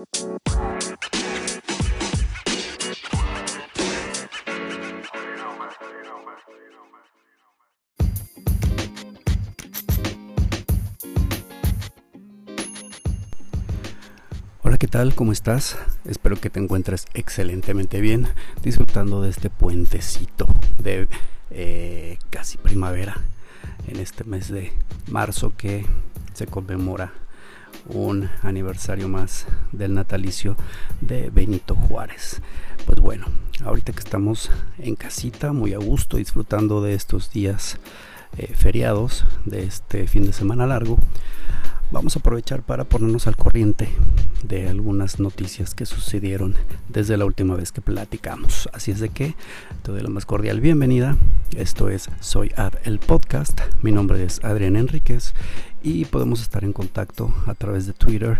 Hola, ¿qué tal? ¿Cómo estás? Espero que te encuentres excelentemente bien, disfrutando de este puentecito de eh, casi primavera en este mes de marzo que se conmemora un aniversario más del natalicio de Benito Juárez. Pues bueno, ahorita que estamos en casita, muy a gusto, disfrutando de estos días eh, feriados, de este fin de semana largo, vamos a aprovechar para ponernos al corriente de algunas noticias que sucedieron desde la última vez que platicamos. Así es de que te doy la más cordial bienvenida. Esto es Soy Ad el podcast. Mi nombre es Adrián Enríquez y podemos estar en contacto a través de Twitter,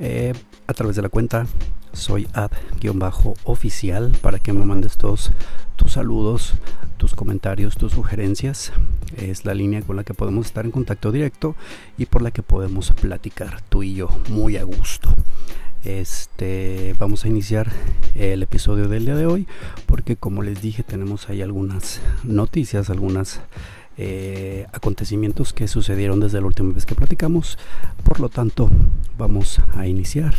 eh, a través de la cuenta soy ad-oficial para que me mandes todos tus saludos, tus comentarios, tus sugerencias. Es la línea con la que podemos estar en contacto directo y por la que podemos platicar tú y yo muy a gusto. Este, vamos a iniciar el episodio del día de hoy porque como les dije tenemos ahí algunas noticias, algunas eh, acontecimientos que sucedieron desde la última vez que platicamos. Por lo tanto, vamos a iniciar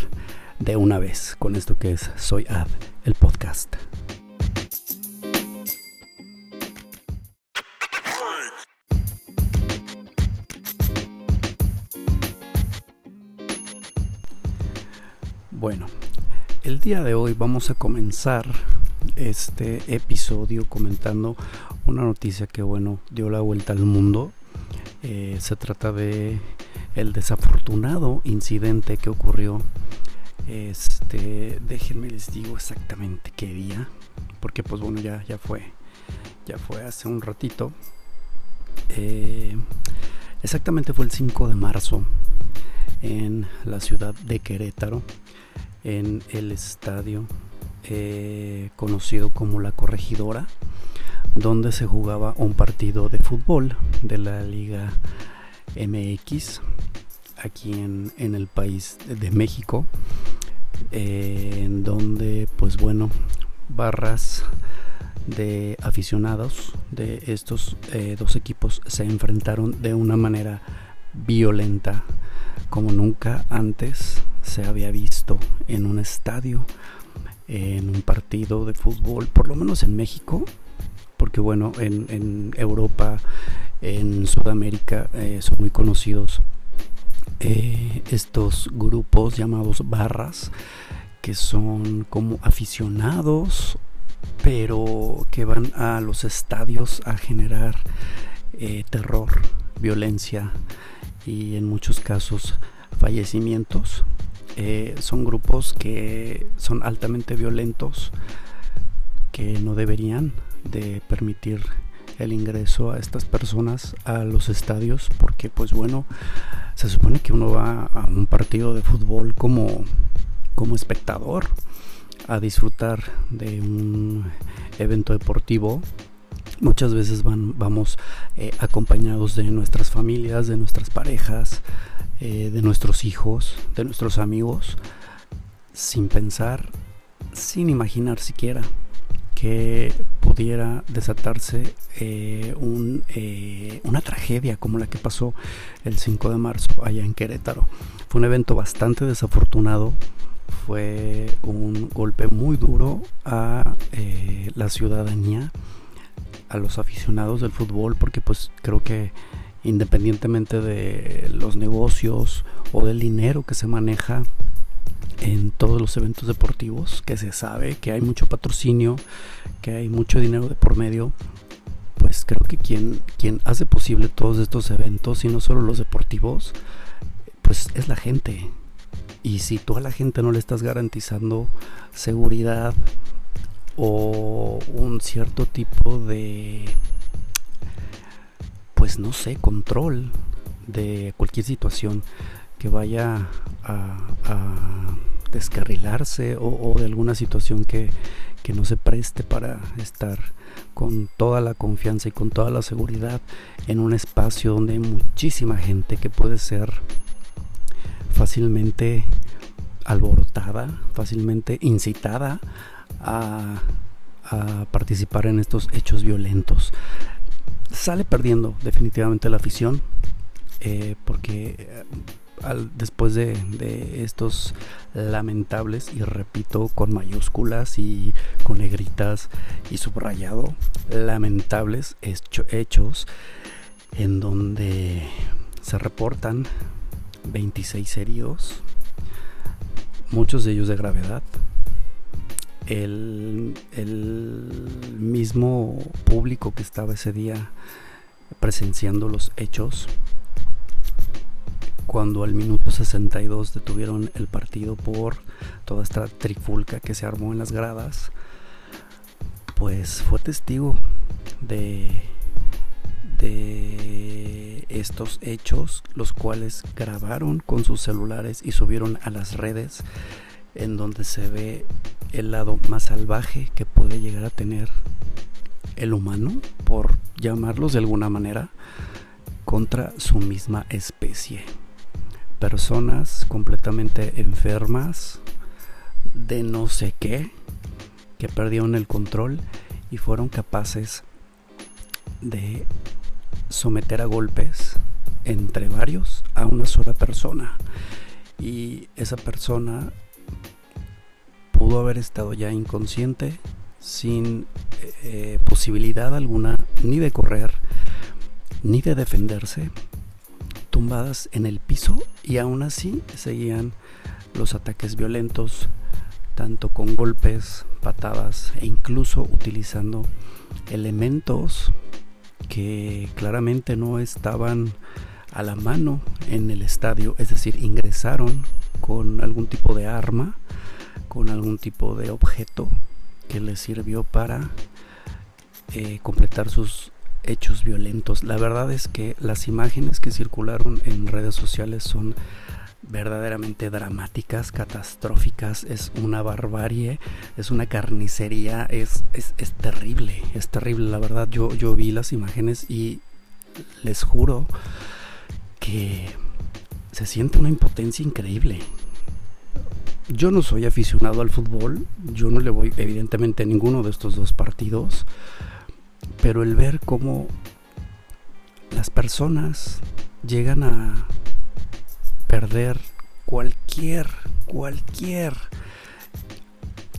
de una vez con esto que es Soy Ad, el podcast. Bueno, el día de hoy vamos a comenzar este episodio comentando una noticia que bueno dio la vuelta al mundo. Eh, se trata de el desafortunado incidente que ocurrió este, déjenme les digo exactamente qué día, porque pues bueno, ya, ya fue, ya fue hace un ratito. Eh, exactamente fue el 5 de marzo en la ciudad de Querétaro, en el estadio eh, conocido como La Corregidora, donde se jugaba un partido de fútbol de la Liga MX aquí en, el país de México, eh, en donde pues bueno, barras de aficionados de estos eh, dos equipos se enfrentaron de una manera violenta como nunca antes se había visto en un estadio, en un partido de fútbol, por lo menos en México, porque bueno, en, Europa, en Sudamérica eh, son muy conocidos eh, estos grupos llamados barras que son como aficionados pero que van a los estadios a generar eh, terror, violencia y en muchos casos fallecimientos. Eh, son grupos que son altamente violentos que no deberían de permitir el ingreso a estas personas a los estadios porque pues bueno se supone que uno va a un partido de fútbol como como espectador a disfrutar de un evento deportivo. Muchas veces van, vamos eh, acompañados de nuestras familias de nuestras parejas eh, de nuestros hijos de nuestros amigos sin pensar sin imaginar siquiera que pudiera desatarse eh, eh, una tragedia como la que pasó el 5 de marzo allá en Querétaro. Fue un evento bastante desafortunado, fue un golpe muy duro a eh, la ciudadanía, a los aficionados del fútbol, porque pues creo que independientemente de los negocios o del dinero que se maneja en todos los eventos deportivos, que se sabe que hay mucho patrocinio, que hay mucho dinero de por medio, pues creo que quien, quien hace posible todos estos eventos y no solo los deportivos, pues es la gente. Y si tú a la gente no le estás garantizando seguridad o un cierto tipo de, pues no sé, control de cualquier situación que vaya a descarrilarse o, de alguna situación que, que no se preste para estar con toda la confianza y con toda la seguridad en un espacio donde hay muchísima gente que puede ser fácilmente alborotada, fácilmente incitada a, participar en estos hechos violentos. Sale perdiendo definitivamente la afición, eh, porque eh, después de, estos lamentables, y repito con mayúsculas y con negritas y subrayado, lamentables hechos en donde se reportan 26 heridos, muchos de ellos de gravedad. El, mismo público que estaba ese día presenciando los hechos cuando al minuto 62 detuvieron el partido por toda esta trifulca que se armó en las gradas, pues fue testigo de, de estos hechos, los cuales grabaron con sus celulares y subieron a las redes, en donde se ve el lado más salvaje que puede llegar a tener el humano, por llamarlos de alguna manera, contra su misma especie personas completamente enfermas de no sé qué, que perdieron el control y fueron capaces de someter a golpes entre varios a una sola persona. Y esa persona pudo haber estado ya inconsciente, sin eh, posibilidad alguna ni de correr, ni de defenderse, tumbadas en el piso y aún así seguían los ataques violentos, tanto con golpes, patadas e incluso utilizando elementos que claramente no estaban a la mano en el estadio, es decir, ingresaron con algún tipo de arma, con algún tipo de objeto que les sirvió para eh, completar sus hechos violentos. La verdad es que las imágenes que circularon en redes sociales son verdaderamente dramáticas, catastróficas, es una barbarie, es una carnicería, es, es, terrible, es terrible, la verdad yo, yo vi las imágenes y les juro que se siente una impotencia increíble. Yo no soy aficionado al fútbol, yo no le voy evidentemente a ninguno de estos dos partidos, pero el ver cómo las personas llegan a perder cualquier, cualquier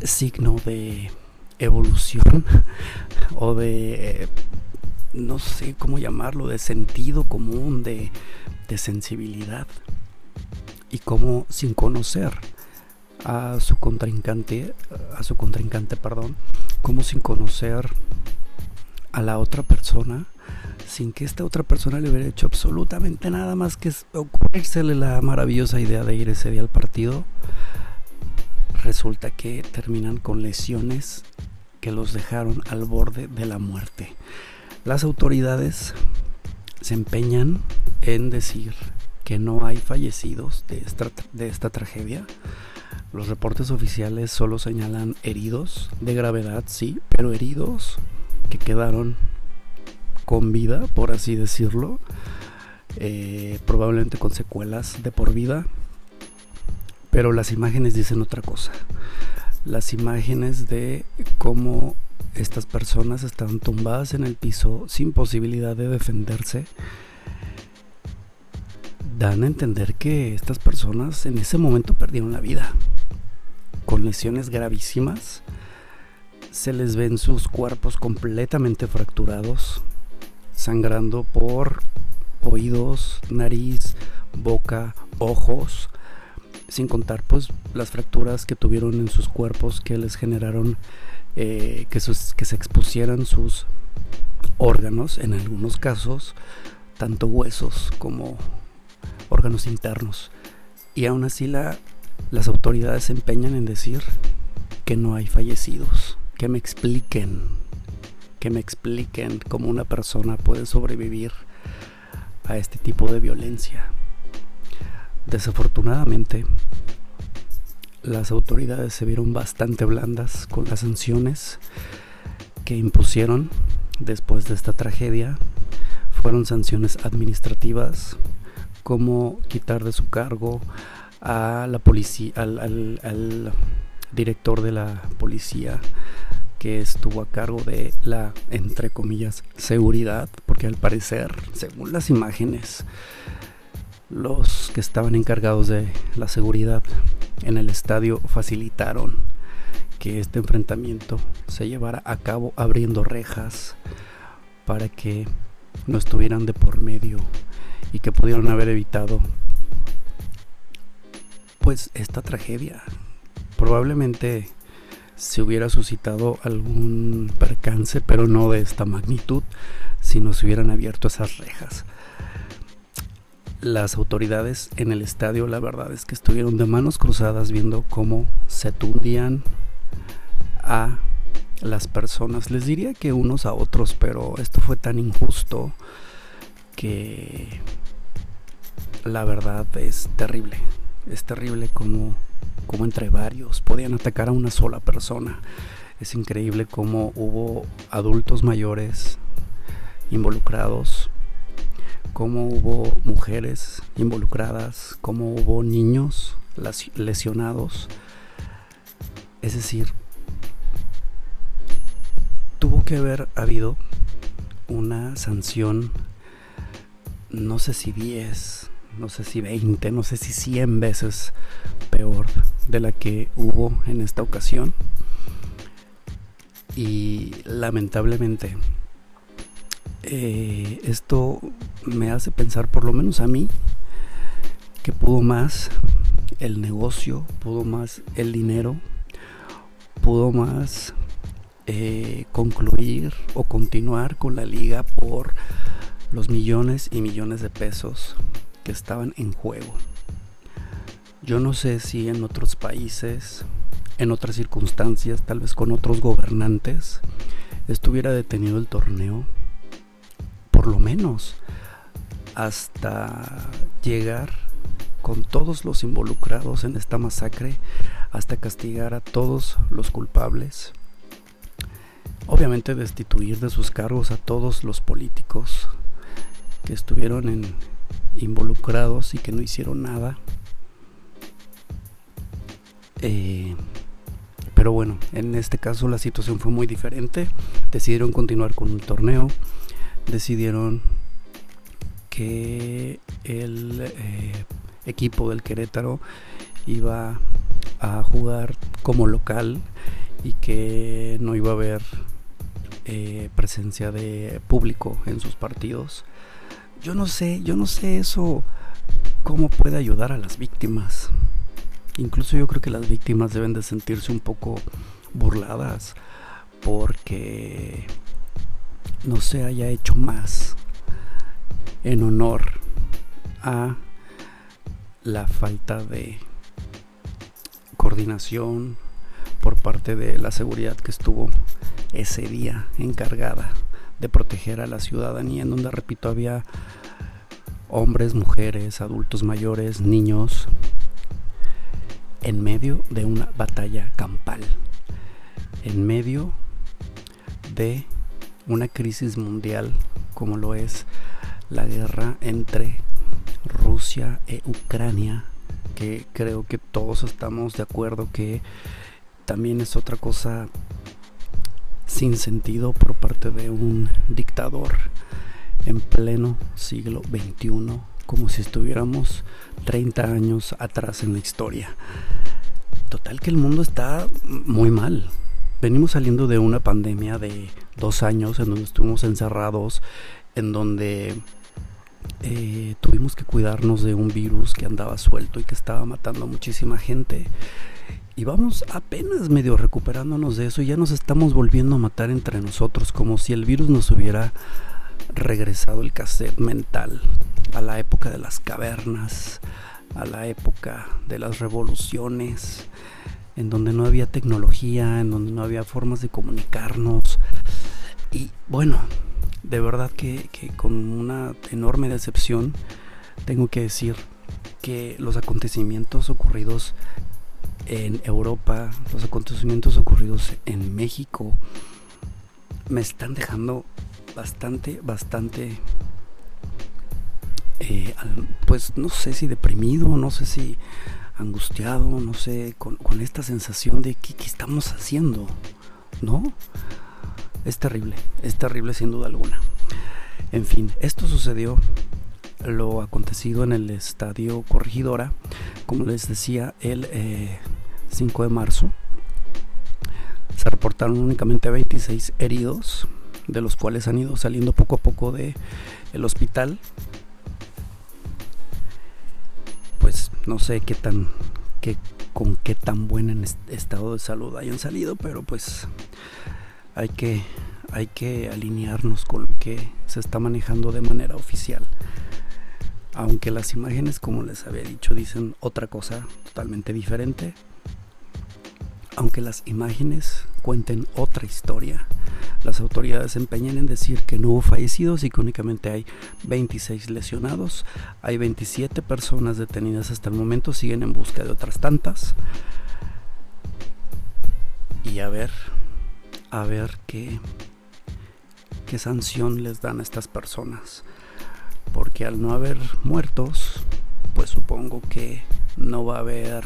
signo de evolución o de, no sé cómo llamarlo, de sentido común, de, sensibilidad. Y cómo sin conocer a su contrincante, a su contrincante, perdón, como sin conocer a la otra persona sin que esta otra persona le hubiera hecho absolutamente nada más que ocurrírsele la maravillosa idea de ir ese día al partido, resulta que terminan con lesiones que los dejaron al borde de la muerte. Las autoridades se empeñan en decir que no hay fallecidos de esta, de esta tragedia. Los reportes oficiales solo señalan heridos de gravedad, sí, pero heridos que quedaron con vida, por así decirlo, eh, probablemente con secuelas de por vida, pero las imágenes dicen otra cosa. Las imágenes de cómo estas personas estaban tumbadas en el piso sin posibilidad de defenderse dan a entender que estas personas en ese momento perdieron la vida. Con lesiones gravísimas se les ven sus cuerpos completamente fracturados, sangrando por oídos, nariz, boca, ojos, sin contar pues las fracturas que tuvieron en sus cuerpos que les generaron eh, que, que se expusieran sus órganos, en algunos casos, tanto huesos como órganos internos. Y aún así la, las autoridades se empeñan en decir que no hay fallecidos que me expliquen, que me expliquen cómo una persona puede sobrevivir a este tipo de violencia. Desafortunadamente, las autoridades se vieron bastante blandas con las sanciones que impusieron después de esta tragedia. Fueron sanciones administrativas como quitar de su cargo a la policía, al, al director de la policía que estuvo a cargo de la, entre comillas, seguridad, porque al parecer, según las imágenes, los que estaban encargados de la seguridad en el estadio facilitaron que este enfrentamiento se llevara a cabo abriendo rejas para que no estuvieran de por medio y que pudieran haber evitado pues esta tragedia. Probablemente se hubiera suscitado algún percance, pero no de esta magnitud, si no se hubieran abierto esas rejas. Las autoridades en el estadio, la verdad es que estuvieron de manos cruzadas viendo cómo se tundían a las personas. Les diría que unos a otros, pero esto fue tan injusto que la verdad es terrible. Es terrible como, como entre varios podían atacar a una sola persona. Es increíble cómo hubo adultos mayores involucrados, cómo hubo mujeres involucradas, cómo hubo niños lesionados. Es decir, tuvo que haber habido una sanción, no sé si 10, no sé si 20, no sé si 100 veces peor de la que hubo en esta ocasión. Y lamentablemente eh, esto me hace pensar, por lo menos a mí, que pudo más el negocio, pudo más el dinero, pudo más eh, concluir o continuar con la liga por los millones y millones de pesos que estaban en juego. Yo no sé si en otros países, en otras circunstancias, tal vez con otros gobernantes, estuviera detenido el torneo, por lo menos hasta llegar con todos los involucrados en esta masacre, hasta castigar a todos los culpables obviamente destituir de sus cargos a todos los políticos que estuvieron en, involucrados y que no hicieron nada. Eh, pero bueno, en este caso la situación fue muy diferente. Decidieron continuar con un torneo. Decidieron que el eh, equipo del Querétaro iba a jugar como local y que no iba a haber eh, presencia de público en sus partidos. Yo no sé, yo no sé eso cómo puede ayudar a las víctimas. Incluso yo creo que las víctimas deben de sentirse un poco burladas porque no se haya hecho más en honor a la falta de coordinación por parte de la seguridad que estuvo ese día encargada de proteger a la ciudadanía, en donde, repito, había hombres, mujeres, adultos mayores, niños, en medio de una batalla campal, en medio de una crisis mundial como lo es la guerra entre Rusia e Ucrania, que creo que todos estamos de acuerdo que también es otra cosa sin sentido por parte de un dictador en pleno siglo XXI, como si estuviéramos 30 años atrás en la historia. Total que el mundo está muy mal. Venimos saliendo de una pandemia de dos años en donde estuvimos encerrados, en donde eh, tuvimos que cuidarnos de un virus que andaba suelto y que estaba matando a muchísima gente. Y vamos apenas medio recuperándonos de eso y ya nos estamos volviendo a matar entre nosotros, como si el virus nos hubiera regresado el cassette mental a la época de las cavernas, a la época de las revoluciones, en donde no había tecnología, en donde no había formas de comunicarnos. Y bueno, de verdad que, con una enorme decepción tengo que decir que los acontecimientos ocurridos en Europa, los acontecimientos ocurridos en México, me están dejando bastante, bastante, eh, pues no sé si deprimido, no sé si angustiado, no sé, con, esta sensación de ¿qué, estamos haciendo, ¿no? Es terrible, es terrible sin duda alguna. En fin, esto sucedió lo acontecido en el estadio Corregidora, como les decía, el 5 eh, de marzo. Se reportaron únicamente 26 heridos, de los cuales han ido saliendo poco a poco de el hospital. Pues no sé qué tan qué, con qué tan buen estado de salud hayan salido, pero pues hay que hay que alinearnos con lo que se está manejando de manera oficial. Aunque las imágenes, como les había dicho, dicen otra cosa totalmente diferente. Aunque las imágenes cuenten otra historia, las autoridades se empeñan en decir que no hubo fallecidos y que únicamente hay 26 lesionados. Hay 27 personas detenidas hasta el momento, siguen en busca de otras tantas. Y a ver, a ver qué, qué sanción les dan a estas personas porque al no haber muertos, pues supongo que no va a haber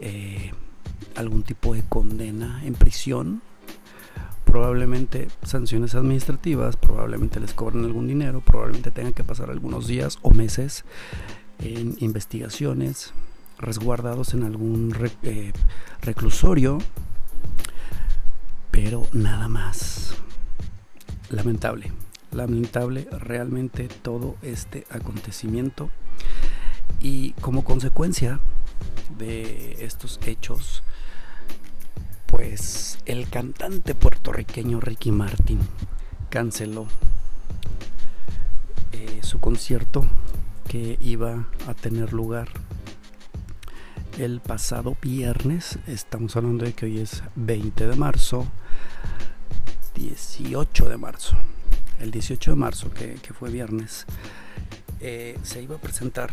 eh, algún tipo de condena en prisión, probablemente sanciones administrativas, probablemente les cobren algún dinero, probablemente tengan que pasar algunos días o meses en investigaciones, resguardados en algún eh, reclusorio, pero nada más. Lamentable lamentable realmente todo este acontecimiento y como consecuencia de estos hechos pues el cantante puertorriqueño Ricky Martin canceló eh, su concierto que iba a tener lugar el pasado viernes. Estamos hablando de que hoy es 20 de marzo 18 de marzo el 18 de marzo, que, fue viernes, eh, se iba a presentar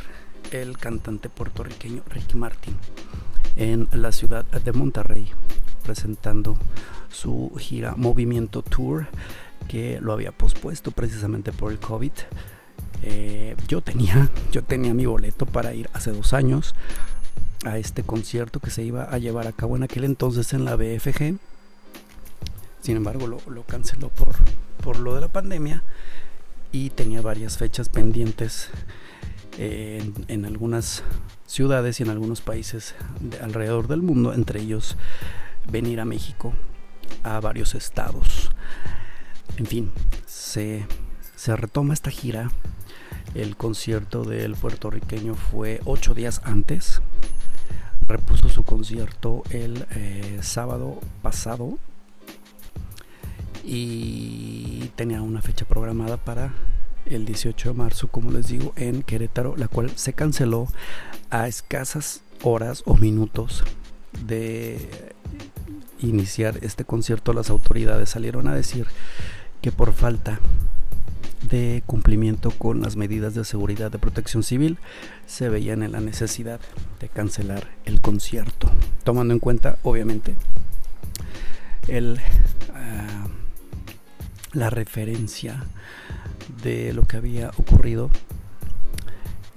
el cantante puertorriqueño Ricky Martin en la ciudad de Monterrey, presentando su gira Movimiento Tour, que lo había pospuesto precisamente por el COVID. Eh, yo tenía, yo tenía mi boleto para ir hace dos años a este concierto que se iba a llevar a cabo en aquel entonces en la BFG. Sin embargo, lo, lo canceló por, por lo de la pandemia y tenía varias fechas pendientes eh, en, algunas ciudades y en algunos países de alrededor del mundo, entre ellos venir a México, a varios estados. En fin, se, se retoma esta gira. El concierto del puertorriqueño fue ocho días antes. Repuso su concierto el eh, sábado pasado, y tenía una fecha programada para el 18 de marzo, como les digo, en Querétaro, la cual se canceló a escasas horas o minutos de iniciar este concierto. Las autoridades salieron a decir que por falta de cumplimiento con las medidas de seguridad de protección civil se veían en la necesidad de cancelar el concierto, tomando en cuenta obviamente el ah, la referencia de lo que había ocurrido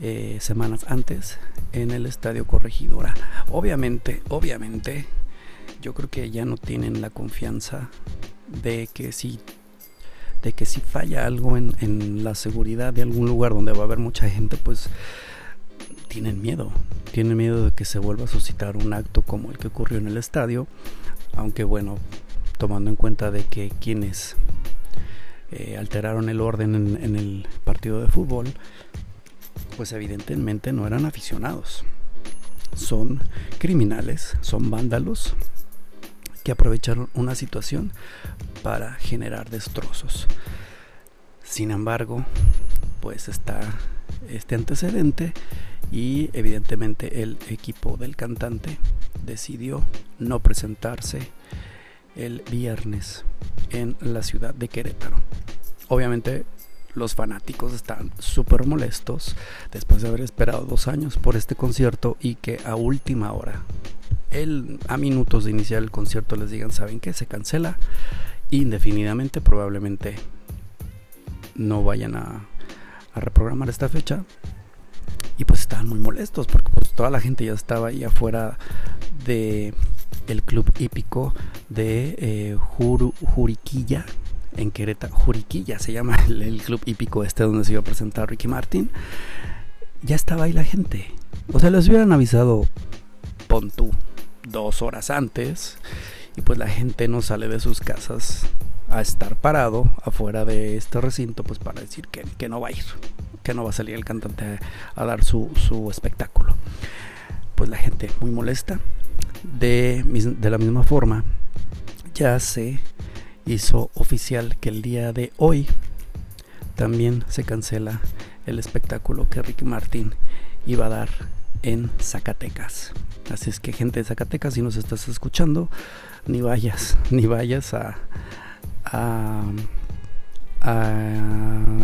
eh, semanas antes en el estadio Corregidora. Obviamente, obviamente, yo creo que ya no tienen la confianza de que si de que si falla algo en, en la seguridad de algún lugar donde va a haber mucha gente, pues tienen miedo. Tienen miedo de que se vuelva a suscitar un acto como el que ocurrió en el estadio. Aunque bueno, tomando en cuenta de que quienes eh, alteraron el orden en, el partido de fútbol, pues evidentemente no eran aficionados. Son criminales, son vándalos que aprovecharon una situación para generar destrozos. Sin embargo, pues está este antecedente y evidentemente el equipo del cantante decidió no presentarse el viernes en la ciudad de Querétaro. Obviamente los fanáticos están súper molestos después de haber esperado dos años por este concierto y que a última hora, el, a minutos de iniciar el concierto, les digan, ¿saben qué? Se cancela indefinidamente, probablemente no vayan a, a reprogramar esta fecha y pues estaban muy molestos porque pues toda la gente ya estaba ahí afuera de el club hípico de eh, Juriquilla en Querétaro, Juriquilla se llama el, club hípico este donde se iba a presentar Ricky Martin. Ya estaba ahí la gente. O sea, les hubieran avisado, pon tú, dos horas antes. Y pues la gente no sale de sus casas a estar parado afuera de este recinto, pues para decir que, que no va a ir, que no va a salir el cantante a, dar su, su espectáculo. Pues la gente muy molesta. De, de la misma forma, ya se hizo oficial que el día de hoy también se cancela el espectáculo que Ricky Martin iba a dar en Zacatecas. Así es que gente de Zacatecas, si nos estás escuchando, ni vayas, ni vayas a, a,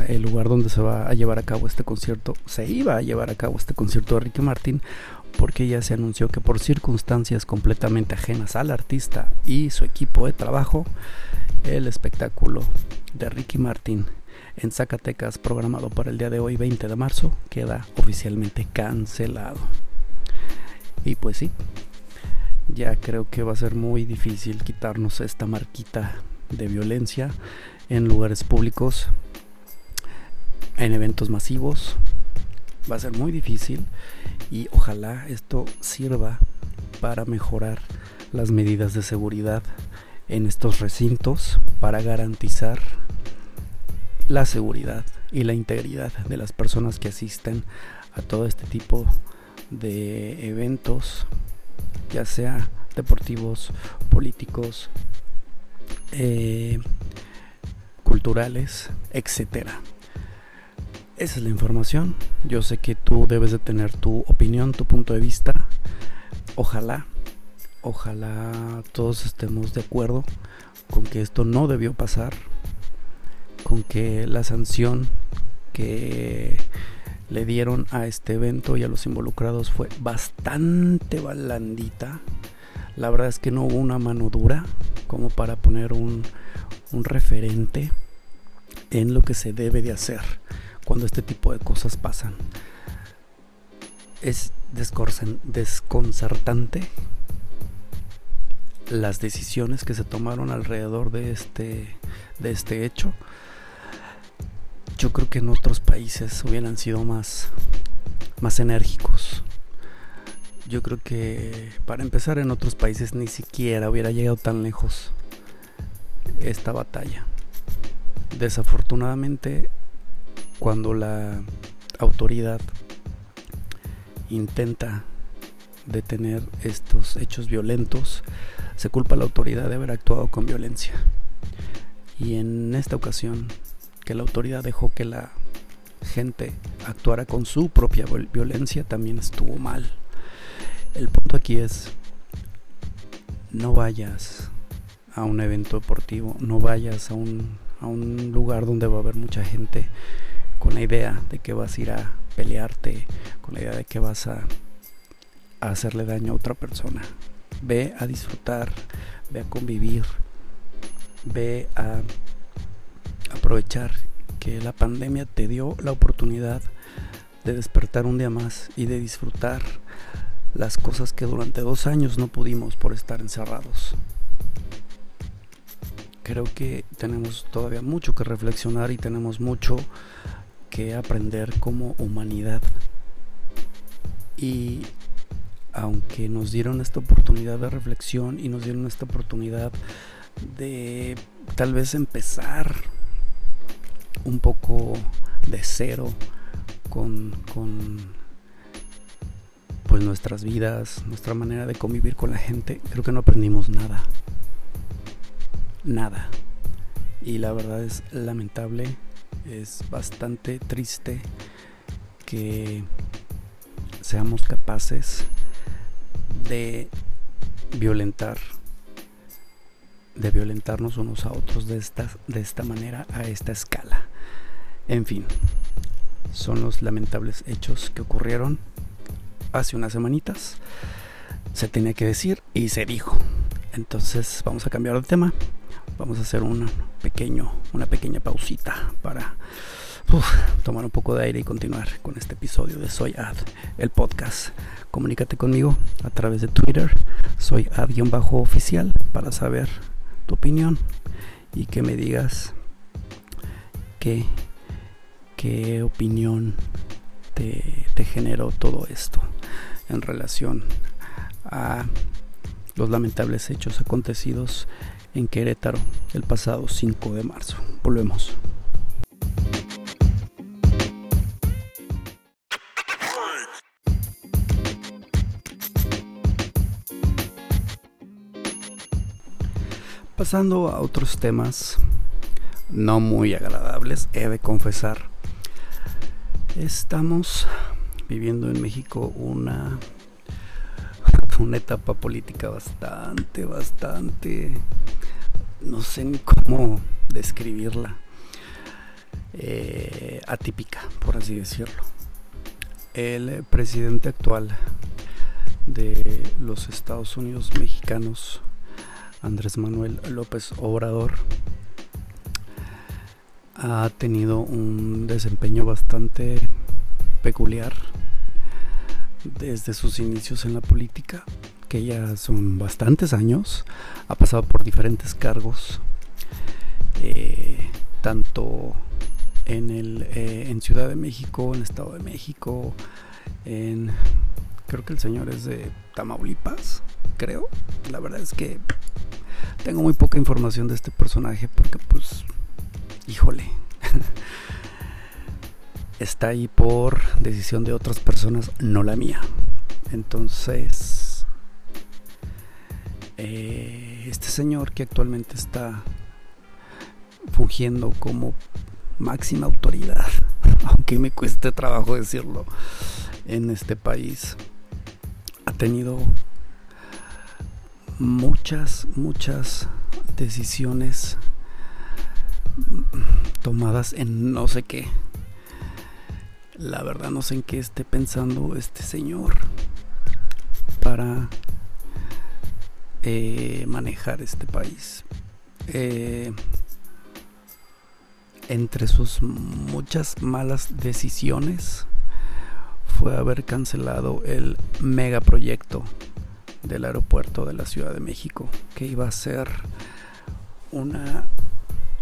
el lugar donde se va a llevar a cabo este concierto. Se iba a llevar a cabo este concierto de Ricky Martin porque ya se anunció que por circunstancias completamente ajenas al artista y su equipo de trabajo, el espectáculo de Ricky Martin en Zacatecas programado para el día de hoy 20 de marzo queda oficialmente cancelado. Y pues sí, ya creo que va a ser muy difícil quitarnos esta marquita de violencia en lugares públicos, en eventos masivos. Va a ser muy difícil y ojalá esto sirva para mejorar las medidas de seguridad en estos recintos para garantizar la seguridad y la integridad de las personas que asisten a todo este tipo de eventos, ya sea deportivos, políticos, eh, culturales, etcétera. Esa es la información. Yo sé que tú debes de tener tu opinión, tu punto de vista. Ojalá Ojalá todos estemos de acuerdo con que esto no debió pasar, con que la sanción que le dieron a este evento y a los involucrados fue bastante balandita. La verdad es que no hubo una mano dura como para poner un, un referente en lo que se debe de hacer cuando este tipo de cosas pasan. Es desconcertante las decisiones que se tomaron alrededor de este, de este hecho. Yo creo que en otros países hubieran sido más, más enérgicos. Yo creo que para empezar en otros países ni siquiera hubiera llegado tan lejos esta batalla. Desafortunadamente, cuando la autoridad intenta detener estos hechos violentos, se culpa a la autoridad de haber actuado con violencia. Y en esta ocasión, que la autoridad dejó que la gente actuara con su propia violencia, también estuvo mal. El punto aquí es, no vayas a un evento deportivo, no vayas a un, a un lugar donde va a haber mucha gente con la idea de que vas a ir a pelearte, con la idea de que vas a, hacerle daño a otra persona ve a disfrutar, ve a convivir, ve a aprovechar que la pandemia te dio la oportunidad de despertar un día más y de disfrutar las cosas que durante dos años no pudimos por estar encerrados. Creo que tenemos todavía mucho que reflexionar y tenemos mucho que aprender como humanidad. Y aunque nos dieron esta oportunidad de reflexión y nos dieron esta oportunidad de tal vez empezar un poco de cero con, pues nuestras vidas, nuestra manera de convivir con la gente, creo que no aprendimos nada. Nada. Y la verdad es lamentable, es bastante triste que seamos capaces de violentar, de violentarnos unos a otros de esta, de esta manera, a esta escala. En fin, son los lamentables hechos que ocurrieron hace unas semanitas. Se tenía que decir y se dijo. Entonces vamos a cambiar de tema. Vamos a hacer un pequeño, una pequeña pausita para, tomar un poco de aire y continuar con este episodio de Soy Ad, el podcast. Comunícate conmigo a través de Twitter, soy ad-oficial para saber tu opinión y que me digas qué, qué opinión te, te generó todo esto en relación a los lamentables hechos acontecidos en Querétaro el pasado 5 de marzo. Volvemos. Pasando a otros temas no muy agradables, he de confesar. Estamos viviendo en México una una etapa política bastante, bastante, no sé ni cómo describirla, eh, atípica, por así decirlo. El presidente actual de los Estados Unidos mexicanos, Andrés Manuel López Obrador, ha tenido un desempeño bastante peculiar desde sus inicios en la política, que ya son bastantes años, ha pasado por diferentes cargos, eh, tanto en, el, eh, en Ciudad de México, en Estado de México, en creo que el señor es de Tamaulipas, creo. La verdad es que tengo muy poca información de este personaje porque pues, híjole, está ahí por decisión de otras personas, no la mía. Entonces, eh, este señor que actualmente está fungiendo como máxima autoridad, aunque me cueste trabajo decirlo, en este país, ha tenido muchas, muchas decisiones tomadas en no sé qué, la verdad no sé en qué esté pensando este señor para eh, manejar este país. Eh, entre sus muchas malas decisiones fue haber cancelado el megaproyecto del aeropuerto de la Ciudad de México, que iba a ser una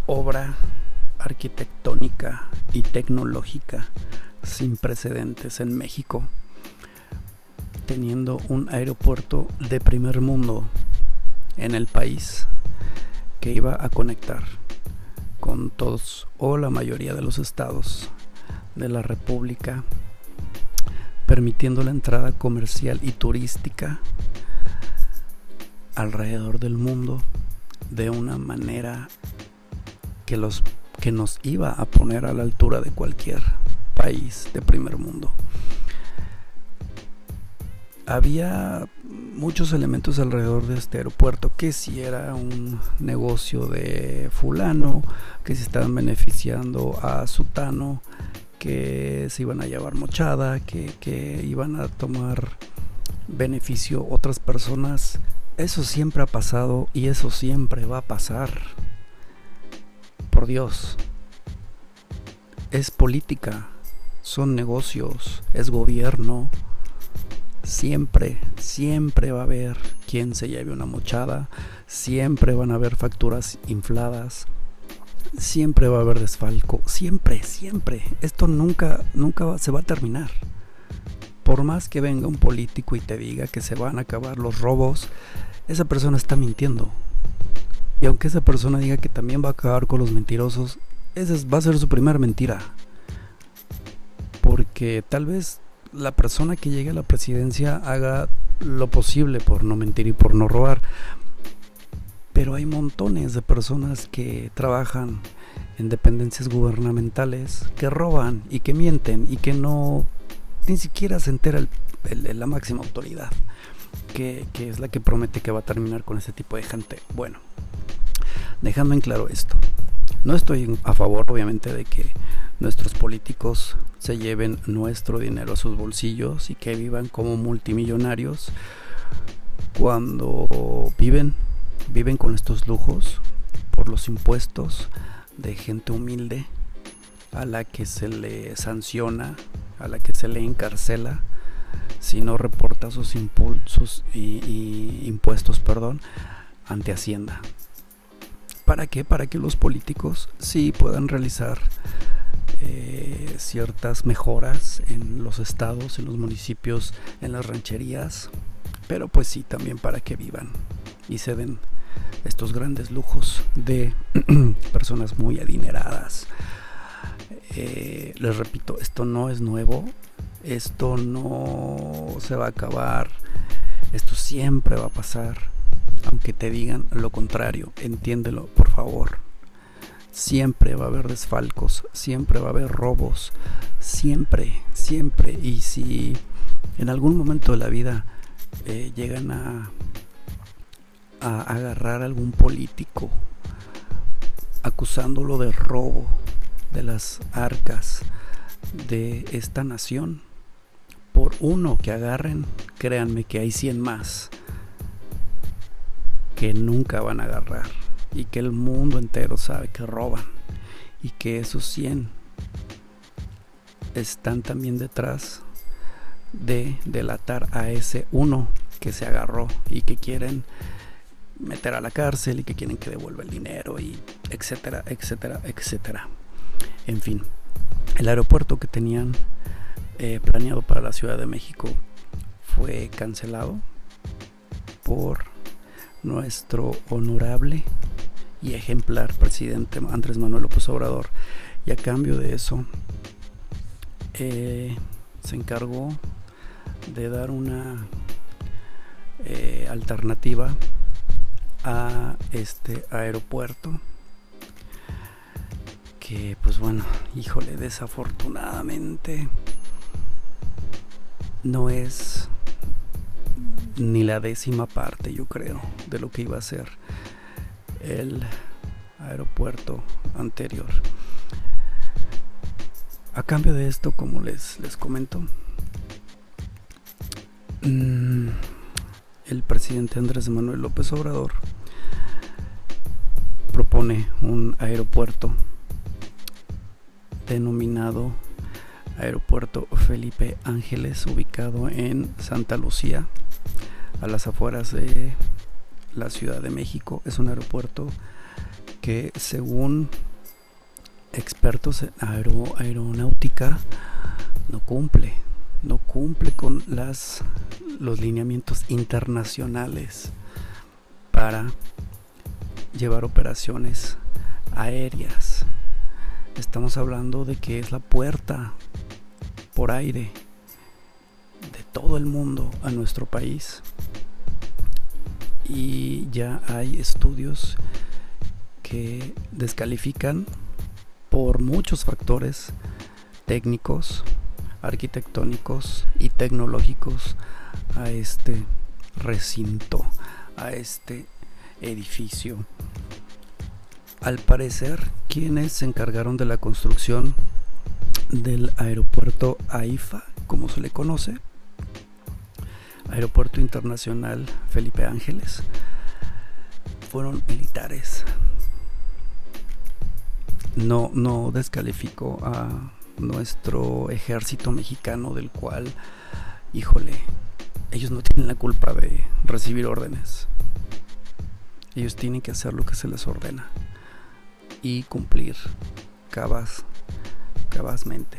obra arquitectónica y tecnológica sin precedentes en México, teniendo un aeropuerto de primer mundo en el país que iba a conectar con todos o la mayoría de los estados de la República, permitiendo la entrada comercial y turística alrededor del mundo de una manera que los que nos iba a poner a la altura de cualquier país de primer mundo. Había muchos elementos alrededor de este aeropuerto, que si era un negocio de fulano, que se estaban beneficiando a sutano, que se iban a llevar mochada, que, que iban a tomar beneficio otras personas. Eso siempre ha pasado y eso siempre va a pasar. Por Dios. Es política son negocios, es gobierno. Siempre, siempre va a haber quien se lleve una mochada, siempre van a haber facturas infladas, siempre va a haber desfalco, siempre, siempre. Esto nunca, nunca se va a terminar. Por más que venga un político y te diga que se van a acabar los robos, esa persona está mintiendo. Y aunque esa persona diga que también va a acabar con los mentirosos, esa va a ser su primera mentira porque tal vez la persona que llegue a la presidencia haga lo posible por no mentir y por no robar. Pero hay montones de personas que trabajan en dependencias gubernamentales que roban y que mienten y que no ni siquiera se entera la máxima autoridad que, que es la que promete que va a terminar con ese tipo de gente. Bueno, dejando en claro esto, no estoy a favor obviamente de que nuestros políticos se lleven nuestro dinero a sus bolsillos y que vivan como multimillonarios cuando viven viven con estos lujos por los impuestos de gente humilde a la que se le sanciona, a la que se le encarcela si no reporta sus impulsos y, impuestos, perdón, ante Hacienda. ¿Para qué? Para que los políticos sí puedan realizar eh, ciertas mejoras en los estados, en los municipios, en las rancherías, pero pues sí, también para que vivan y se den estos grandes lujos de personas muy adineradas. Eh, les repito, esto no es nuevo, esto no se va a acabar, esto siempre va a pasar, aunque te digan lo contrario, entiéndelo, por favor. Siempre va a haber desfalcos, siempre va a haber robos, siempre, siempre. Y si en algún momento de la vida eh, llegan a, a agarrar a algún político acusándolo de robo de las arcas de esta nación, por uno que agarren, créanme que hay 100 más que nunca van a agarrar y que el mundo entero sabe que roban y que esos 100 están también detrás de delatar a ese uno que se agarró y que quieren meter a la cárcel y que quieren que devuelva el dinero y etcétera, etcétera, etcétera. En fin, el aeropuerto que tenían eh, planeado para la Ciudad de México fue cancelado por nuestro honorable y ejemplar presidente Andrés Manuel López Obrador. Y a cambio de eso, eh, se encargó de dar una eh, alternativa a este aeropuerto que pues bueno híjole desafortunadamente no es ni la décima parte, yo creo, de lo que iba a ser el aeropuerto anterior. A cambio de esto, como les, les comento, mm, el presidente Andrés Manuel López Obrador propone un aeropuerto denominado Aeropuerto Felipe Ángeles, ubicado en Santa Lucía, a las afueras de la Ciudad de México. Es un aeropuerto que según expertos en aeronáutica no cumple, no cumple con las, los lineamientos internacionales para llevar operaciones aéreas. Estamos hablando de que es la puerta por aire de todo el mundo a nuestro país. Y ya hay estudios que descalifican por muchos factores técnicos, arquitectónicos y tecnológicos a este recinto, a este edificio. Al parecer, quienes se encargaron de la construcción del aeropuerto AIFA, como se le conoce, Aeropuerto Internacional Felipe Ángeles, fueron militares. No, no descalifico a nuestro ejército mexicano del cual, híjole, ellos no tienen la culpa de recibir órdenes. Ellos tienen que hacer lo que se les ordena y cumplir cabas cabalmente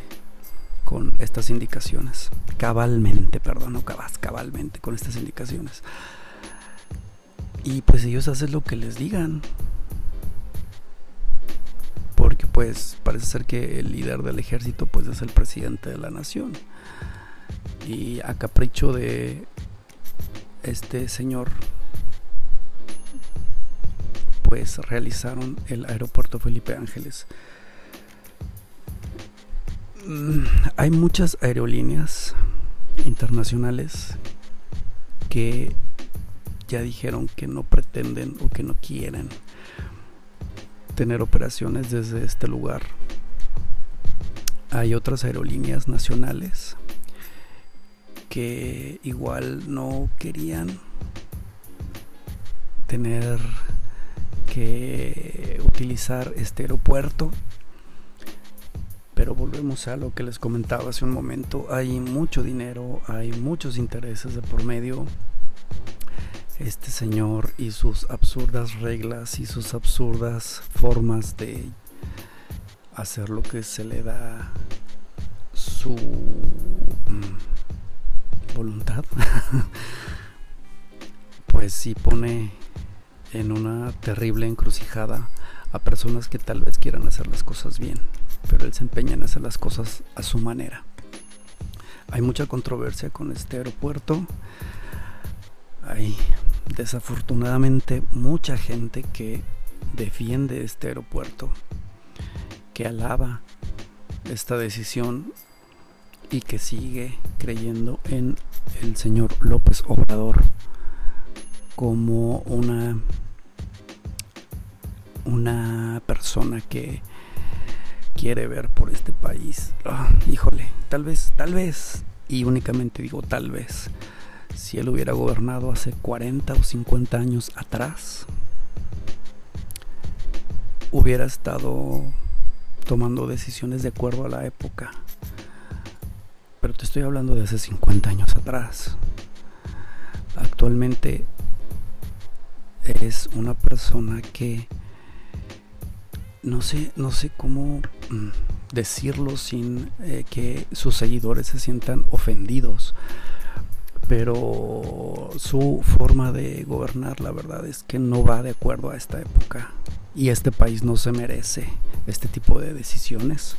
con estas indicaciones. Cabalmente, perdón, no cabas, cabalmente con estas indicaciones. Y pues ellos hacen lo que les digan. Porque pues parece ser que el líder del ejército pues es el presidente de la nación. Y a capricho de este señor pues realizaron el aeropuerto Felipe Ángeles hay muchas aerolíneas internacionales que ya dijeron que no pretenden o que no quieren tener operaciones desde este lugar. Hay otras aerolíneas nacionales que igual no querían tener que utilizar este aeropuerto Pero volvemos a lo que les comentaba hace un momento. Hay mucho dinero, hay muchos intereses de por medio. Este señor y sus absurdas reglas y sus absurdas formas de hacer lo que se le da su mm, voluntad, pues sí pone en una terrible encrucijada a personas que tal vez quieran hacer las cosas bien, pero él se empeña en hacer las cosas a su manera. Hay mucha controversia con este aeropuerto. Hay desafortunadamente mucha gente que defiende este aeropuerto, que alaba esta decisión y que sigue creyendo en el señor López Obrador como una una persona que quiere ver por este país. Ah, híjole, tal vez, tal vez, y únicamente digo tal vez, si él hubiera gobernado hace 40 o 50 años atrás, hubiera estado tomando decisiones de acuerdo a la época. Pero te estoy hablando de hace 50 años atrás. Actualmente es una persona que no sé, no sé cómo mm, decirlo sin eh, que sus seguidores se sientan ofendidos. Pero su forma de gobernar, la verdad es que no va de acuerdo a esta época. Y este país no se merece este tipo de decisiones.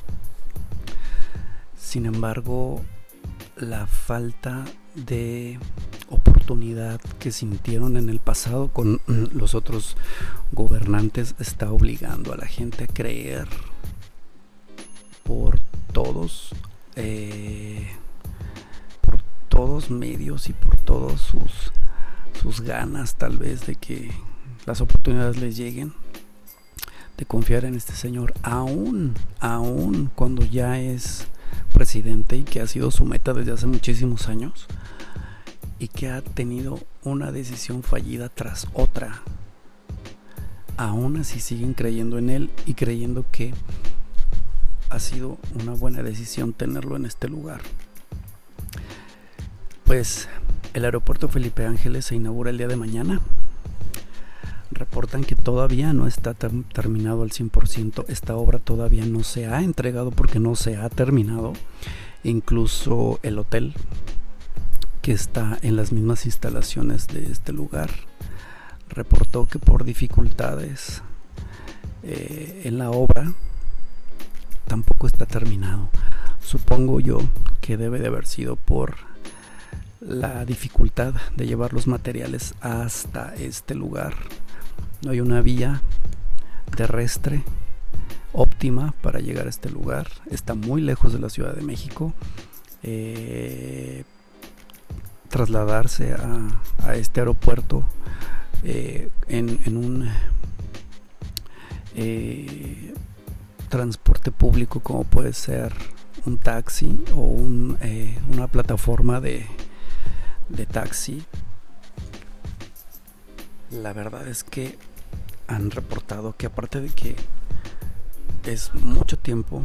Sin embargo, la falta de oportunidad que sintieron en el pasado con los otros gobernantes está obligando a la gente a creer por todos eh, por todos medios y por todos sus sus ganas tal vez de que las oportunidades les lleguen de confiar en este señor aún aún cuando ya es presidente y que ha sido su meta desde hace muchísimos años y que ha tenido una decisión fallida tras otra. Aún así siguen creyendo en él y creyendo que ha sido una buena decisión tenerlo en este lugar. Pues el aeropuerto Felipe Ángeles se inaugura el día de mañana. Reportan que todavía no está terminado al 100%. Esta obra todavía no se ha entregado porque no se ha terminado. Incluso el hotel que está en las mismas instalaciones de este lugar, reportó que por dificultades eh, en la obra tampoco está terminado. Supongo yo que debe de haber sido por la dificultad de llevar los materiales hasta este lugar. No hay una vía terrestre óptima para llegar a este lugar. Está muy lejos de la Ciudad de México. Eh, trasladarse a, este aeropuerto eh, en, un eh, transporte público como puede ser un taxi o eh, una plataforma de, de taxi. La verdad es que han reportado que aparte de que es mucho tiempo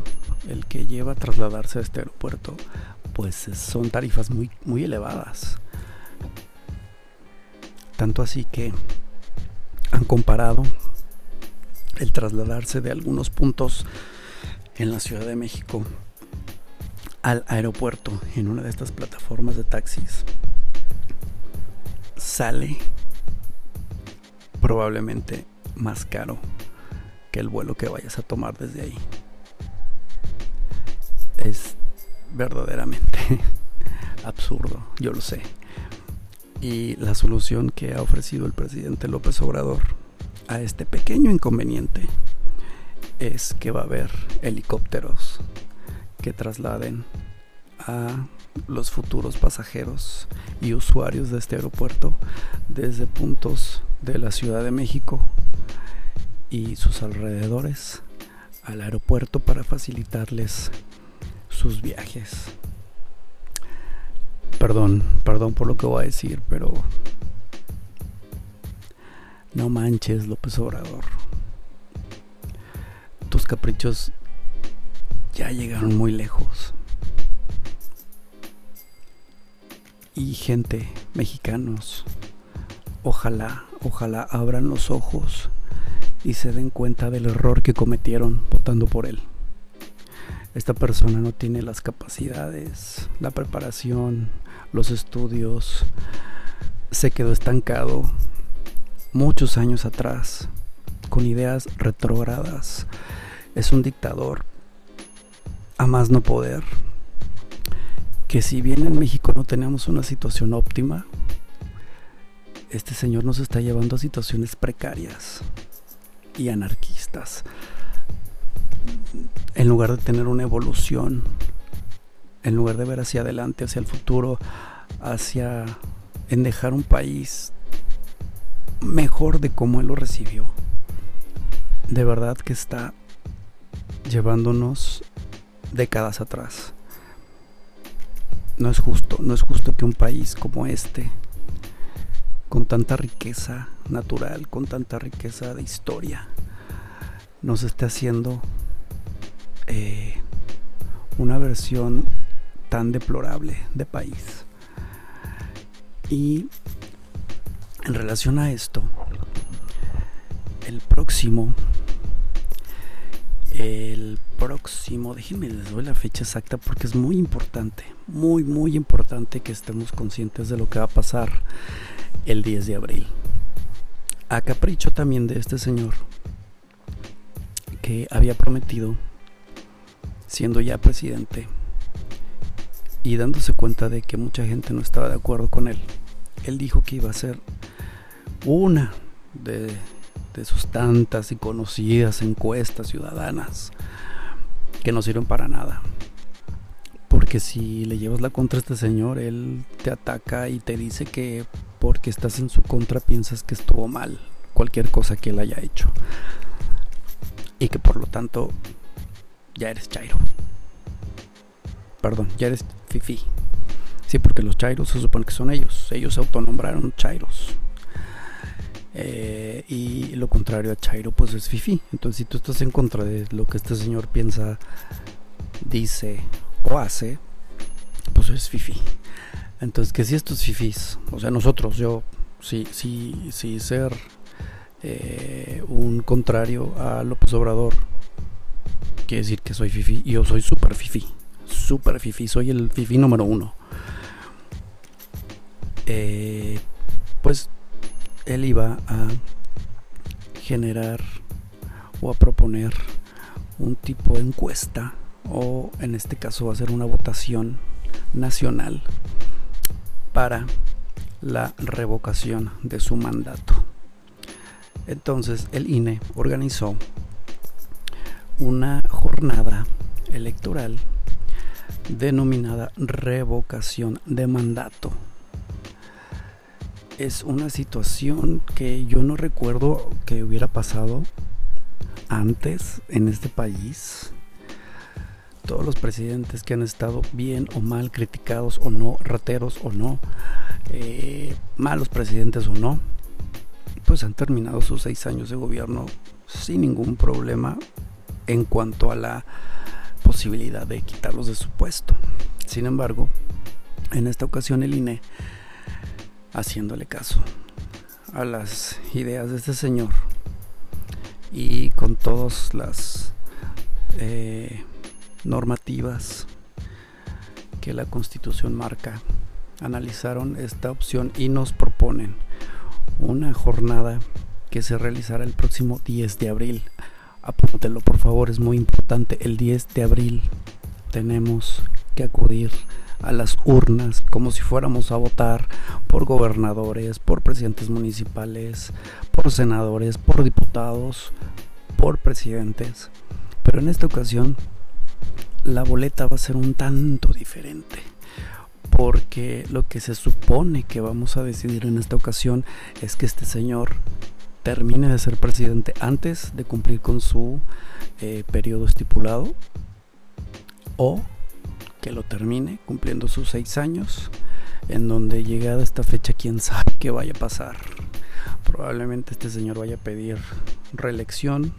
el que lleva a trasladarse a este aeropuerto, pues son tarifas muy, muy elevadas. Tanto así que han comparado el trasladarse de algunos puntos en la Ciudad de México al aeropuerto en una de estas plataformas de taxis sale probablemente más caro que el vuelo que vayas a tomar desde ahí. Es verdaderamente absurdo, yo lo sé. Y la solución que ha ofrecido el presidente López Obrador a este pequeño inconveniente es que va a haber helicópteros que trasladen a los futuros pasajeros y usuarios de este aeropuerto desde puntos de la Ciudad de México y sus alrededores al aeropuerto para facilitarles sus viajes. Perdón, perdón por lo que voy a decir, pero no manches, López Obrador. Tus caprichos ya llegaron muy lejos. Y gente, mexicanos, ojalá, ojalá abran los ojos y se den cuenta del error que cometieron votando por él. Esta persona no tiene las capacidades, la preparación, los estudios, se quedó estancado muchos años atrás, con ideas retrógradas. Es un dictador a más no poder. Que si bien en México no tenemos una situación óptima, este señor nos está llevando a situaciones precarias y anarquistas. En lugar de tener una evolución, en lugar de ver hacia adelante, hacia el futuro, hacia en dejar un país mejor de cómo él lo recibió. De verdad que está llevándonos décadas atrás. No es justo, no es justo que un país como este, con tanta riqueza natural, con tanta riqueza de historia, nos esté haciendo eh, una versión tan deplorable de país. Y en relación a esto, el próximo, el próximo, déjenme les doy la fecha exacta porque es muy importante, muy, muy importante que estemos conscientes de lo que va a pasar el 10 de abril. A capricho también de este señor que había prometido, siendo ya presidente, y dándose cuenta de que mucha gente no estaba de acuerdo con él él dijo que iba a ser una de, sus tantas y conocidas encuestas ciudadanas que no sirven para nada. Porque si le llevas la contra a este señor, él te ataca y te dice que porque estás en su contra piensas que estuvo mal cualquier cosa que él haya hecho. Y que por lo tanto ya eres Chairo. Perdón, ya eres Fifi. Sí, porque los Chairos se supone que son ellos. Ellos se autonombraron Chairos. Eh, y lo contrario a Chairo, pues es Fifi. Entonces, si tú estás en contra de lo que este señor piensa, dice o hace, pues es Fifi. Entonces, que si estos Fifis, o sea, nosotros, yo, si, si, si ser eh, un contrario a López Obrador, quiere decir que soy Fifi. Yo soy super Fifi. Super Fifi, soy el Fifi número uno. Eh, pues él iba a generar o a proponer un tipo de encuesta o en este caso va a ser una votación nacional para la revocación de su mandato. Entonces el INE organizó una jornada electoral denominada revocación de mandato es una situación que yo no recuerdo que hubiera pasado antes en este país. Todos los presidentes que han estado bien o mal criticados o no, rateros o no, eh, malos presidentes o no, pues han terminado sus seis años de gobierno sin ningún problema en cuanto a la posibilidad de quitarlos de su puesto. Sin embargo, en esta ocasión el INE haciéndole caso a las ideas de este señor y con todas las eh, normativas que la constitución marca analizaron esta opción y nos proponen una jornada que se realizará el próximo 10 de abril apúntelo por favor es muy importante el 10 de abril tenemos que acudir a las urnas como si fuéramos a votar por gobernadores, por presidentes municipales, por senadores, por diputados, por presidentes. Pero en esta ocasión la boleta va a ser un tanto diferente. Porque lo que se supone que vamos a decidir en esta ocasión es que este señor termine de ser presidente antes de cumplir con su eh, periodo estipulado o que lo termine cumpliendo sus seis años, en donde llegada esta fecha quién sabe qué vaya a pasar. Probablemente este señor vaya a pedir reelección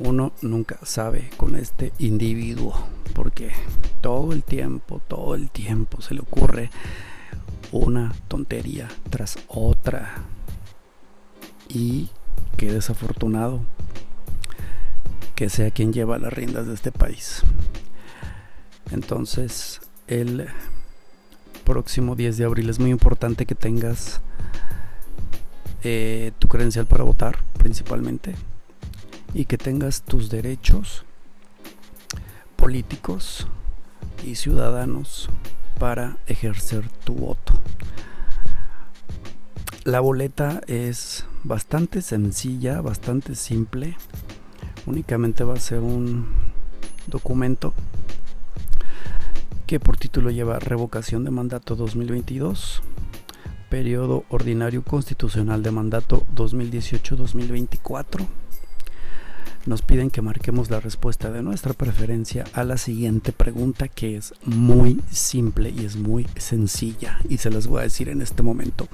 uno nunca sabe con este individuo, porque todo el tiempo, todo el tiempo se le ocurre una tontería tras otra. Y qué desafortunado que sea quien lleva las riendas de este país. Entonces, el próximo 10 de abril es muy importante que tengas eh, tu credencial para votar, principalmente, y que tengas tus derechos políticos y ciudadanos para ejercer tu voto. La boleta es bastante sencilla, bastante simple. Únicamente va a ser un documento que por título lleva Revocación de Mandato 2022, Periodo Ordinario Constitucional de Mandato 2018-2024 nos piden que marquemos la respuesta de nuestra preferencia a la siguiente pregunta que es muy simple y es muy sencilla y se las voy a decir en este momento.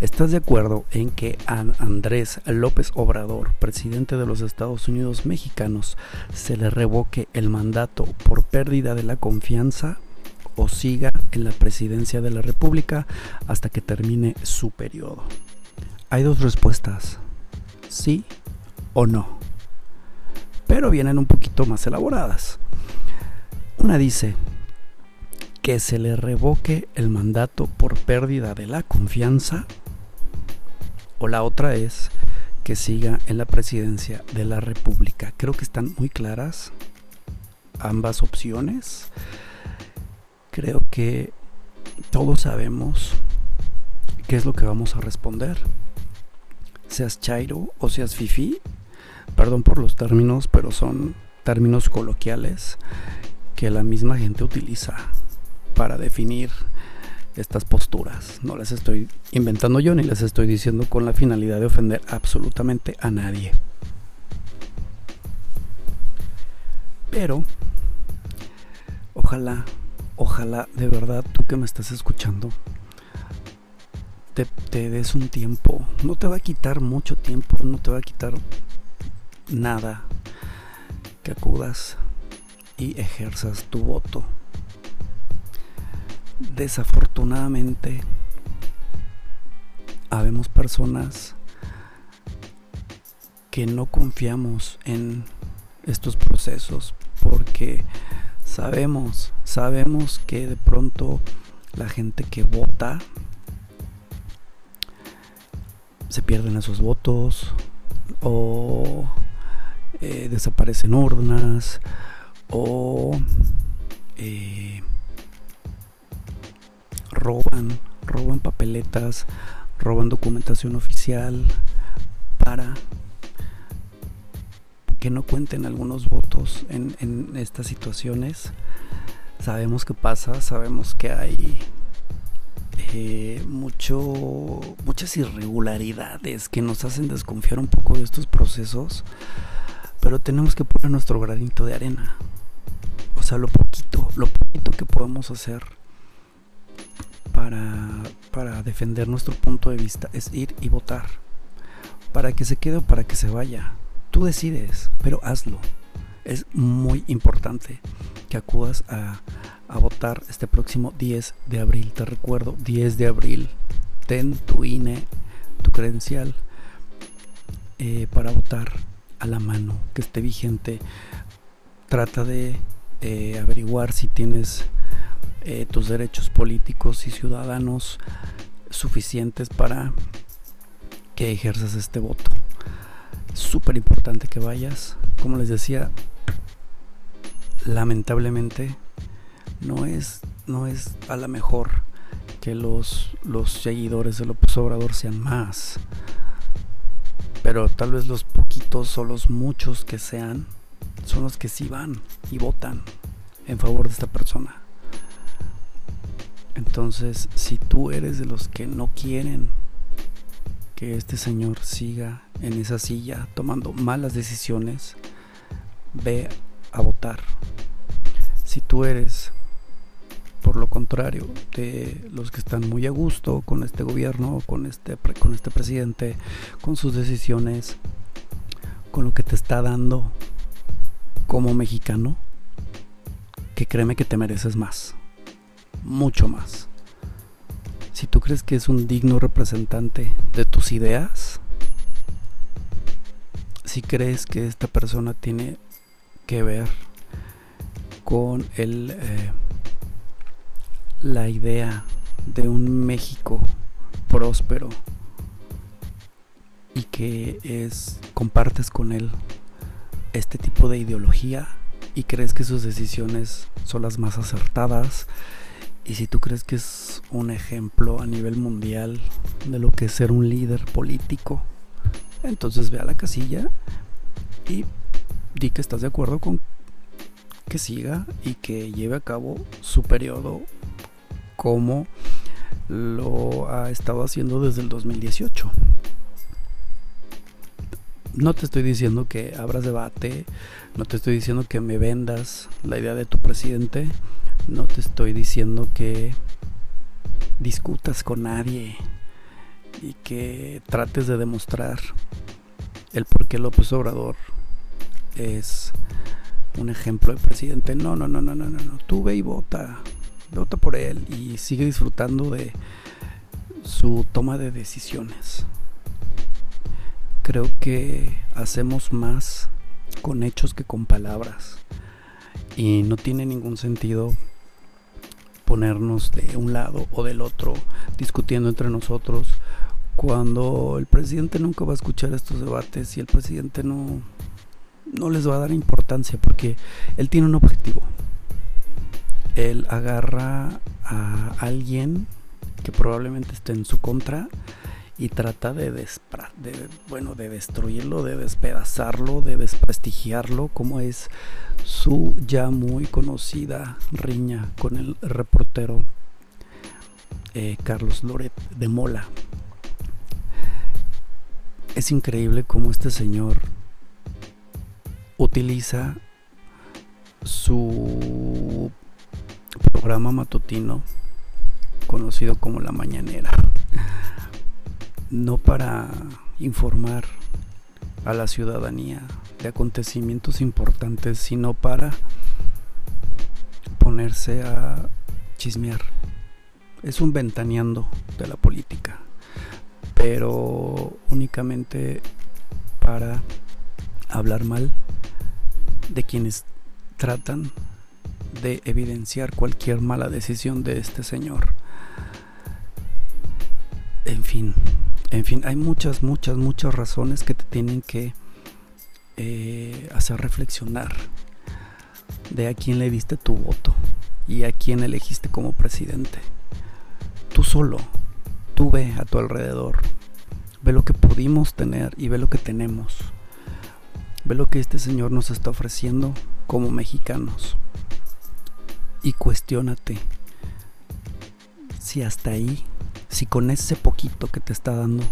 ¿Estás de acuerdo en que Andrés López Obrador, presidente de los Estados Unidos mexicanos, se le revoque el mandato por pérdida de la confianza o siga en la presidencia de la República hasta que termine su periodo? Hay dos respuestas, sí o no pero vienen un poquito más elaboradas. Una dice que se le revoque el mandato por pérdida de la confianza o la otra es que siga en la presidencia de la República. Creo que están muy claras ambas opciones. Creo que todos sabemos qué es lo que vamos a responder. Seas Chairo o seas Fifi, perdón por los términos, pero son términos coloquiales que la misma gente utiliza para definir estas posturas. No las estoy inventando yo ni las estoy diciendo con la finalidad de ofender absolutamente a nadie. Pero, ojalá, ojalá de verdad tú que me estás escuchando, te, te des un tiempo. No te va a quitar mucho tiempo, no te va a quitar nada que acudas y ejerzas tu voto. Desafortunadamente, habemos personas que no confiamos en estos procesos porque sabemos, sabemos que de pronto la gente que vota se pierden esos votos o eh, desaparecen urnas o eh, roban, roban papeletas, roban documentación oficial para que no cuenten algunos votos en, estas situaciones. Sabemos que pasa, sabemos que hay eh, mucho, muchas irregularidades que nos hacen desconfiar un poco de estos procesos pero tenemos que poner nuestro granito de arena. O sea, lo poquito, lo poquito que podemos hacer para, para defender nuestro punto de vista es ir y votar. Para que se quede o para que se vaya. Tú decides, pero hazlo. Es muy importante que acudas a, a votar este próximo 10 de abril. Te recuerdo, 10 de abril. Ten tu INE, tu credencial eh, para votar a la mano, que esté vigente. Trata de averiguar si tienes eh, tus derechos políticos y ciudadanos suficientes para que ejerzas este voto. Súper importante que vayas. Como les decía, lamentablemente no es, no es a la mejor que los, los seguidores de López Obrador sean más pero tal vez los poquitos o los muchos que sean son los que sí van y votan en favor de esta persona. Entonces, si tú eres de los que no quieren que este señor siga en esa silla tomando malas decisiones, ve a votar. Si tú eres por lo contrario de los que están muy a gusto con este gobierno, con este, con este presidente, con sus decisiones, con lo que te está dando como mexicano que créeme que te mereces más, mucho más. Si tú crees que es un digno representante de tus ideas, si crees que esta persona tiene que ver con el, eh, la idea de un México próspero y que es compartes con él este tipo de ideología y crees que sus decisiones son las más acertadas y si tú crees que es un ejemplo a nivel mundial de lo que es ser un líder político, entonces ve a la casilla y di que estás de acuerdo con que siga y que lleve a cabo su periodo como lo ha estado haciendo desde el 2018. No te estoy diciendo que abras debate, no te estoy diciendo que me vendas la idea de tu presidente, no te estoy diciendo que discutas con nadie y que trates de demostrar el por qué López Obrador es un ejemplo de presidente. No, no, no, no, no, no, no. Tú ve y vota. Vota por él y sigue disfrutando de su toma de decisiones. Creo que hacemos más con hechos que con palabras. Y no tiene ningún sentido ponernos de un lado o del otro discutiendo entre nosotros cuando el presidente nunca va a escuchar estos debates y el presidente no, no les va a dar importancia porque él tiene un objetivo. Él agarra a alguien que probablemente esté en su contra y trata de, de, bueno, de destruirlo, de despedazarlo, de desprestigiarlo, como es su ya muy conocida riña con el reportero eh, Carlos Loret de Mola. Es increíble cómo este señor utiliza su programa matutino conocido como La Mañanera no para informar a la ciudadanía de acontecimientos importantes, sino para ponerse a chismear. Es un ventaneando de la política, pero únicamente para hablar mal de quienes tratan de evidenciar cualquier mala decisión de este señor. En fin, en fin, hay muchas, muchas, muchas razones que te tienen que eh, hacer reflexionar de a quién le diste tu voto y a quién elegiste como presidente. Tú solo, tú ve a tu alrededor, ve lo que pudimos tener y ve lo que tenemos. Ve lo que este Señor nos está ofreciendo como mexicanos. Y cuestiónate si hasta ahí si con ese poquito que te está dando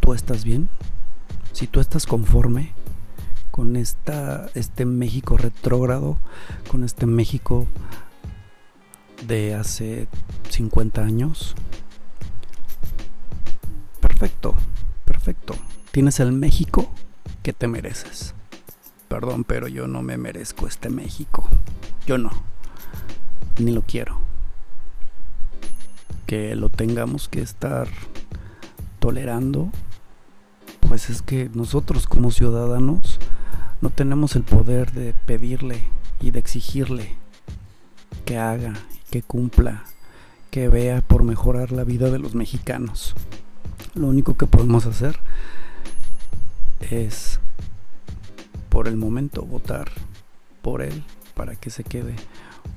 tú estás bien, si tú estás conforme con esta, este México retrógrado, con este México de hace 50 años, perfecto, perfecto. Tienes el México que te mereces. Perdón, pero yo no me merezco este México. Yo no. Ni lo quiero que lo tengamos que estar tolerando, pues es que nosotros como ciudadanos no tenemos el poder de pedirle y de exigirle que haga, que cumpla, que vea por mejorar la vida de los mexicanos. Lo único que podemos hacer es por el momento votar por él para que se quede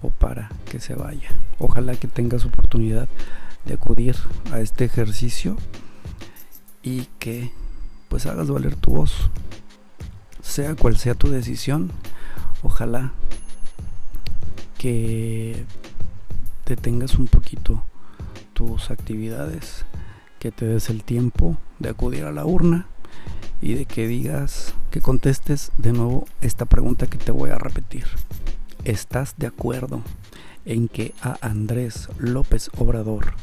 o para que se vaya. Ojalá que tengas oportunidad de acudir a este ejercicio y que pues hagas valer tu voz. Sea cual sea tu decisión, ojalá que detengas un poquito tus actividades, que te des el tiempo de acudir a la urna y de que digas, que contestes de nuevo esta pregunta que te voy a repetir. ¿Estás de acuerdo en que a Andrés López Obrador,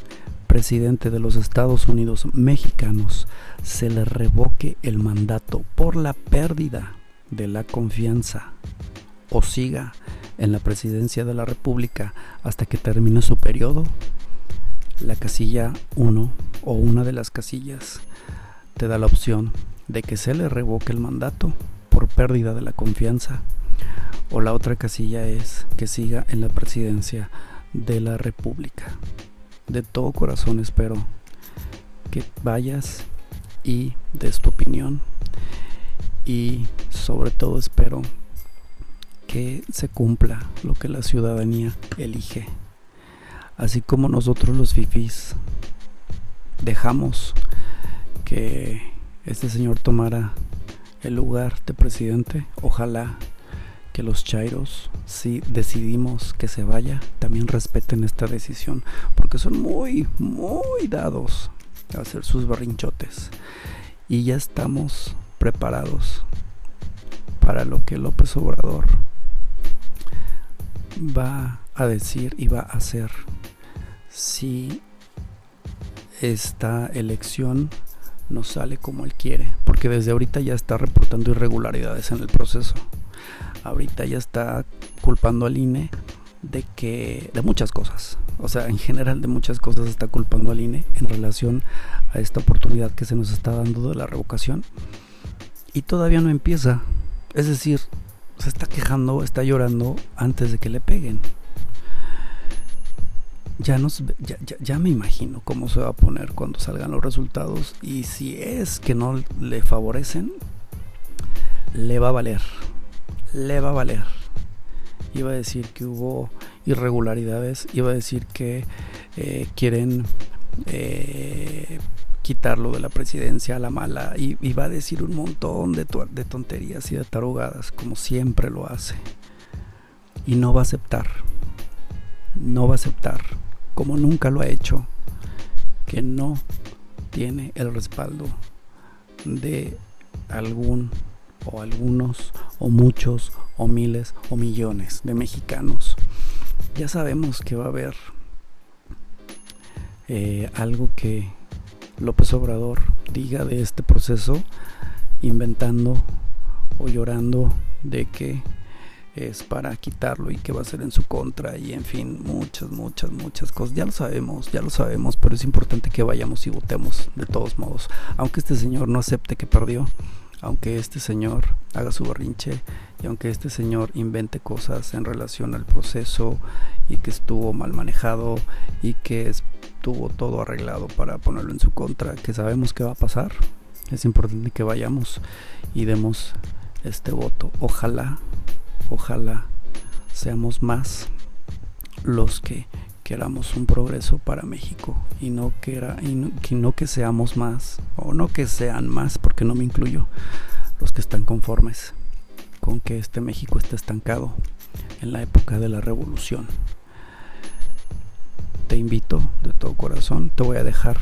presidente de los Estados Unidos mexicanos, se le revoque el mandato por la pérdida de la confianza o siga en la presidencia de la República hasta que termine su periodo, la casilla 1 o una de las casillas te da la opción de que se le revoque el mandato por pérdida de la confianza o la otra casilla es que siga en la presidencia de la República. De todo corazón espero que vayas y des tu opinión y sobre todo espero que se cumpla lo que la ciudadanía elige. Así como nosotros los fifis dejamos que este señor tomara el lugar de presidente, ojalá que los chairos, si decidimos que se vaya, también respeten esta decisión, porque son muy, muy dados a hacer sus berrinchotes. Y ya estamos preparados para lo que López Obrador va a decir y va a hacer si esta elección no sale como él quiere, porque desde ahorita ya está reportando irregularidades en el proceso. Ahorita ya está culpando al INE de que de muchas cosas, o sea, en general de muchas cosas está culpando al INE en relación a esta oportunidad que se nos está dando de la revocación y todavía no empieza. Es decir, se está quejando, está llorando antes de que le peguen. Ya, nos, ya, ya, me imagino cómo se va a poner cuando salgan los resultados y si es que no le favorecen, le va a valer, le va a valer. Iba a decir que hubo irregularidades, iba a decir que eh, quieren eh, quitarlo de la presidencia a la mala y, va a decir un montón de, de tonterías y de tarugadas como siempre lo hace. Y no va a aceptar, no va a aceptar, como nunca lo ha hecho, que no tiene el respaldo de algún o algunos o muchos o miles o millones de mexicanos. Ya sabemos que va a haber eh, algo que López Obrador diga de este proceso, inventando o llorando de que es para quitarlo y que va a ser en su contra y en fin, muchas, muchas, muchas cosas. Ya lo sabemos, ya lo sabemos, pero es importante que vayamos y votemos de todos modos. Aunque este señor no acepte que perdió, aunque este señor haga su berrinche y aunque este señor invente cosas en relación al proceso y que estuvo mal manejado y que es tuvo todo arreglado para ponerlo en su contra, que sabemos que va a pasar. Es importante que vayamos y demos este voto. Ojalá, ojalá seamos más los que queramos un progreso para México y no que, no, que seamos más o no que sean más, porque no me incluyo, los que están conformes con que este México esté estancado en la época de la revolución te invito de todo corazón. Te voy a dejar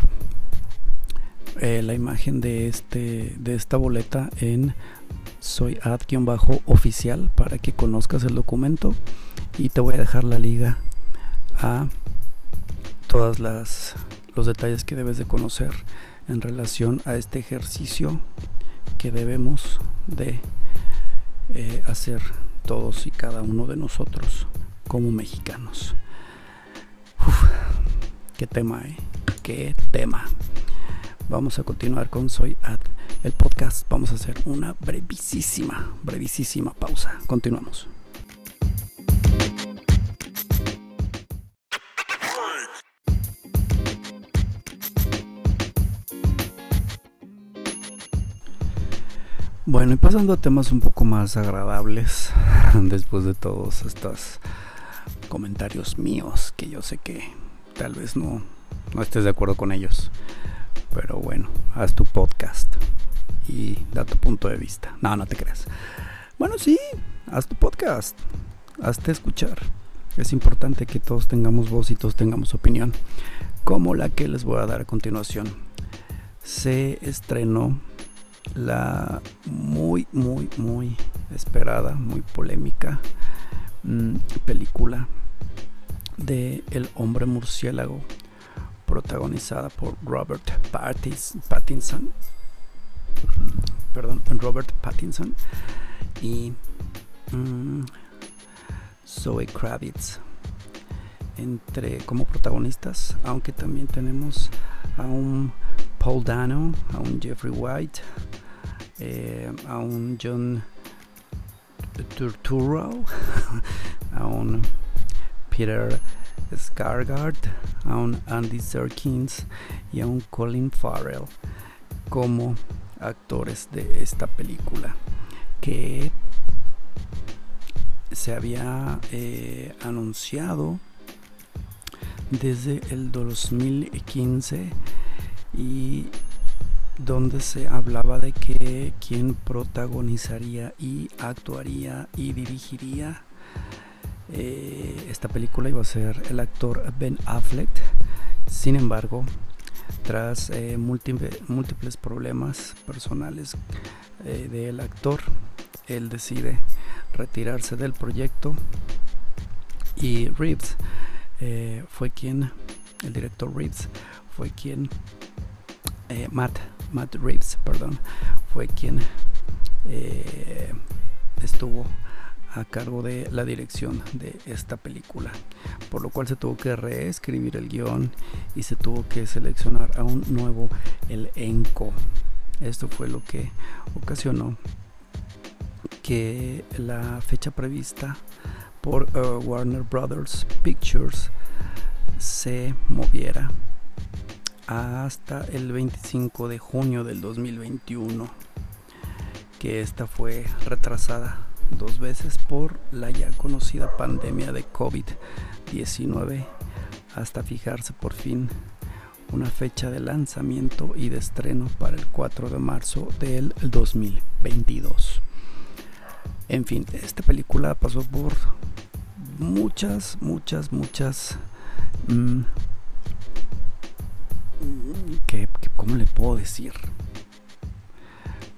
eh, la imagen de, este, de esta boleta en soy ad-oficial para que conozcas el documento y te voy a dejar la liga a todas las los detalles que debes de conocer en relación a este ejercicio que debemos de eh, hacer todos y cada uno de nosotros como mexicanos. qué tema, ¿eh? Qué tema. Vamos a continuar con Soy Ad, el podcast. Vamos a hacer una brevísima, brevísima pausa. Continuamos. Bueno, y pasando a temas un poco más agradables, después de todos estos comentarios míos, que yo sé que tal vez no, no estés de acuerdo con ellos. Pero bueno, haz tu podcast y da tu punto de vista. No, no te creas. Bueno, sí, haz tu podcast. Hazte escuchar. Es importante que todos tengamos voz y todos tengamos opinión. Como la que les voy a dar a continuación. Se estrenó la muy, muy, muy esperada, muy polémica mm, película de El hombre murciélago, protagonizada por Robert Pattinson. Perdón, Robert Pattinson. Y mm, Zoe Kravitz entre como protagonistas, aunque también tenemos a un Paul Dano, a un Jeffrey White, eh, a un John Turturro, a un Peter Scargard, a un Andy Serkins y a un Colin Farrell como actores de esta película que se había eh, anunciado desde el 2015 y donde se hablaba de que quien protagonizaría y actuaría y dirigiría eh, esta película iba a ser el actor Ben Affleck. Sin embargo, tras eh, múltiples, problemas personales eh, del actor, él decide retirarse del proyecto y Reeves fue quien, el director Reeves, fue quien, Matt, Matt Reeves, perdón, fue quien estuvo a cargo de la dirección de esta película, por lo cual se tuvo que reescribir el guion y se tuvo que seleccionar a un nuevo elenco. Esto fue lo que ocasionó que la fecha prevista por uh, Warner Brothers Pictures se moviera hasta el 25 de junio del 2021, que esta fue retrasada dos veces por la ya conocida pandemia de COVID-19 hasta fijarse por fin una fecha de lanzamiento y de estreno para el 4 de marzo del 2022. En fin, esta película pasó por muchas, muchas, muchas... Mm, ¿Cómo le puedo decir?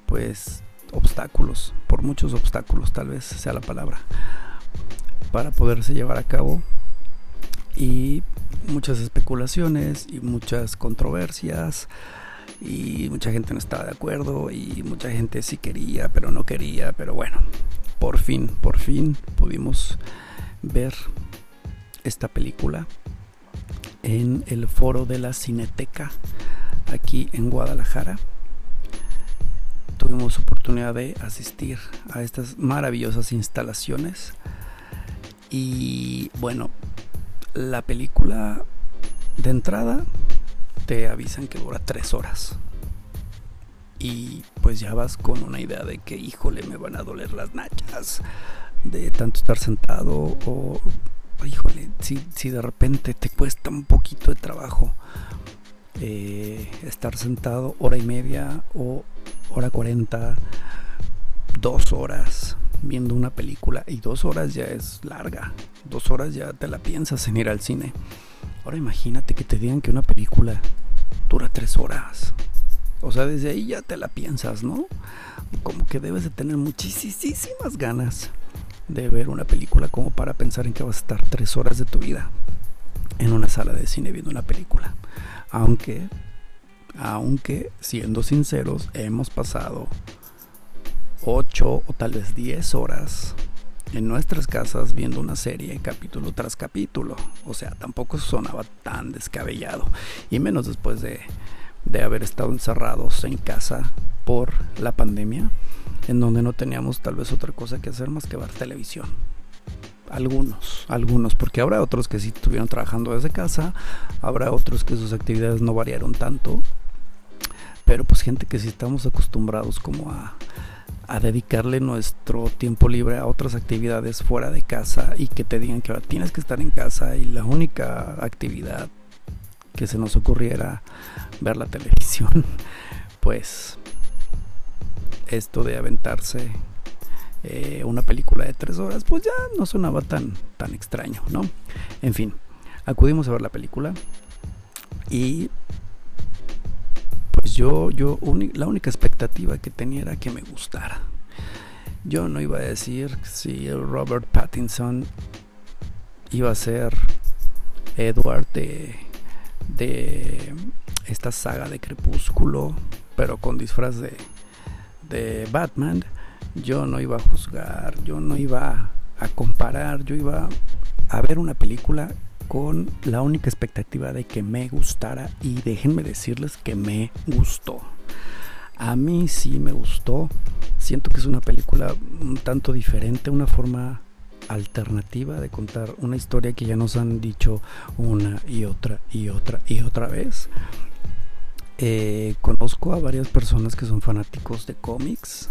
Pues obstáculos, por muchos obstáculos tal vez sea la palabra, para poderse llevar a cabo y muchas especulaciones y muchas controversias y mucha gente no estaba de acuerdo y mucha gente sí quería pero no quería, pero bueno, por fin, por fin pudimos ver esta película en el foro de la Cineteca aquí en Guadalajara tuvimos oportunidad de asistir a estas maravillosas instalaciones. Y bueno, la película de entrada te avisan que dura tres horas. Y pues ya vas con una idea de que, híjole, me van a doler las nachas de tanto estar sentado o, híjole, si, si de repente te cuesta un poquito de trabajo eh, estar sentado hora y media o hora 40, dos horas viendo una película y dos horas ya es larga, dos horas ya te la piensas en ir al cine. Ahora imagínate que te digan que una película dura tres horas. O sea, desde ahí ya te la piensas, ¿no? Como que debes de tener muchísimas ganas de ver una película como para pensar en que vas a estar tres horas de tu vida en una sala de cine viendo una película. Aunque aunque, siendo sinceros, hemos pasado 8 o tal vez 10 horas en nuestras casas viendo una serie capítulo tras capítulo. O sea, tampoco sonaba tan descabellado. Y menos después de, de haber estado encerrados en casa por la pandemia, en donde no teníamos tal vez otra cosa que hacer más que ver televisión. Algunos, algunos, porque habrá otros que sí estuvieron trabajando desde casa, habrá otros que sus actividades no variaron tanto pero pues gente que sí estamos acostumbrados como a, dedicarle nuestro tiempo libre a otras actividades fuera de casa y que te digan que ahora tienes que estar en casa y la única actividad que se nos ocurriera ver la televisión, pues esto de aventarse eh, una película de tres horas, pues ya no sonaba tan, tan extraño, ¿no? En fin, acudimos a ver la película y pues yo, yo la única expectativa que tenía era que me gustara. Yo no iba a decir si Robert Pattinson iba a ser Edward de, de esta saga de Crepúsculo, pero con disfraz de, de Batman. Yo no iba a juzgar, yo no iba a comparar, yo iba a ver una película con la única expectativa de que me gustara y déjenme decirles que me gustó. A mí sí me gustó. Siento que es una película un tanto diferente, una forma alternativa de contar una historia que ya nos han dicho una y otra y otra y otra vez. Eh, conozco a varias personas que son fanáticos de cómics,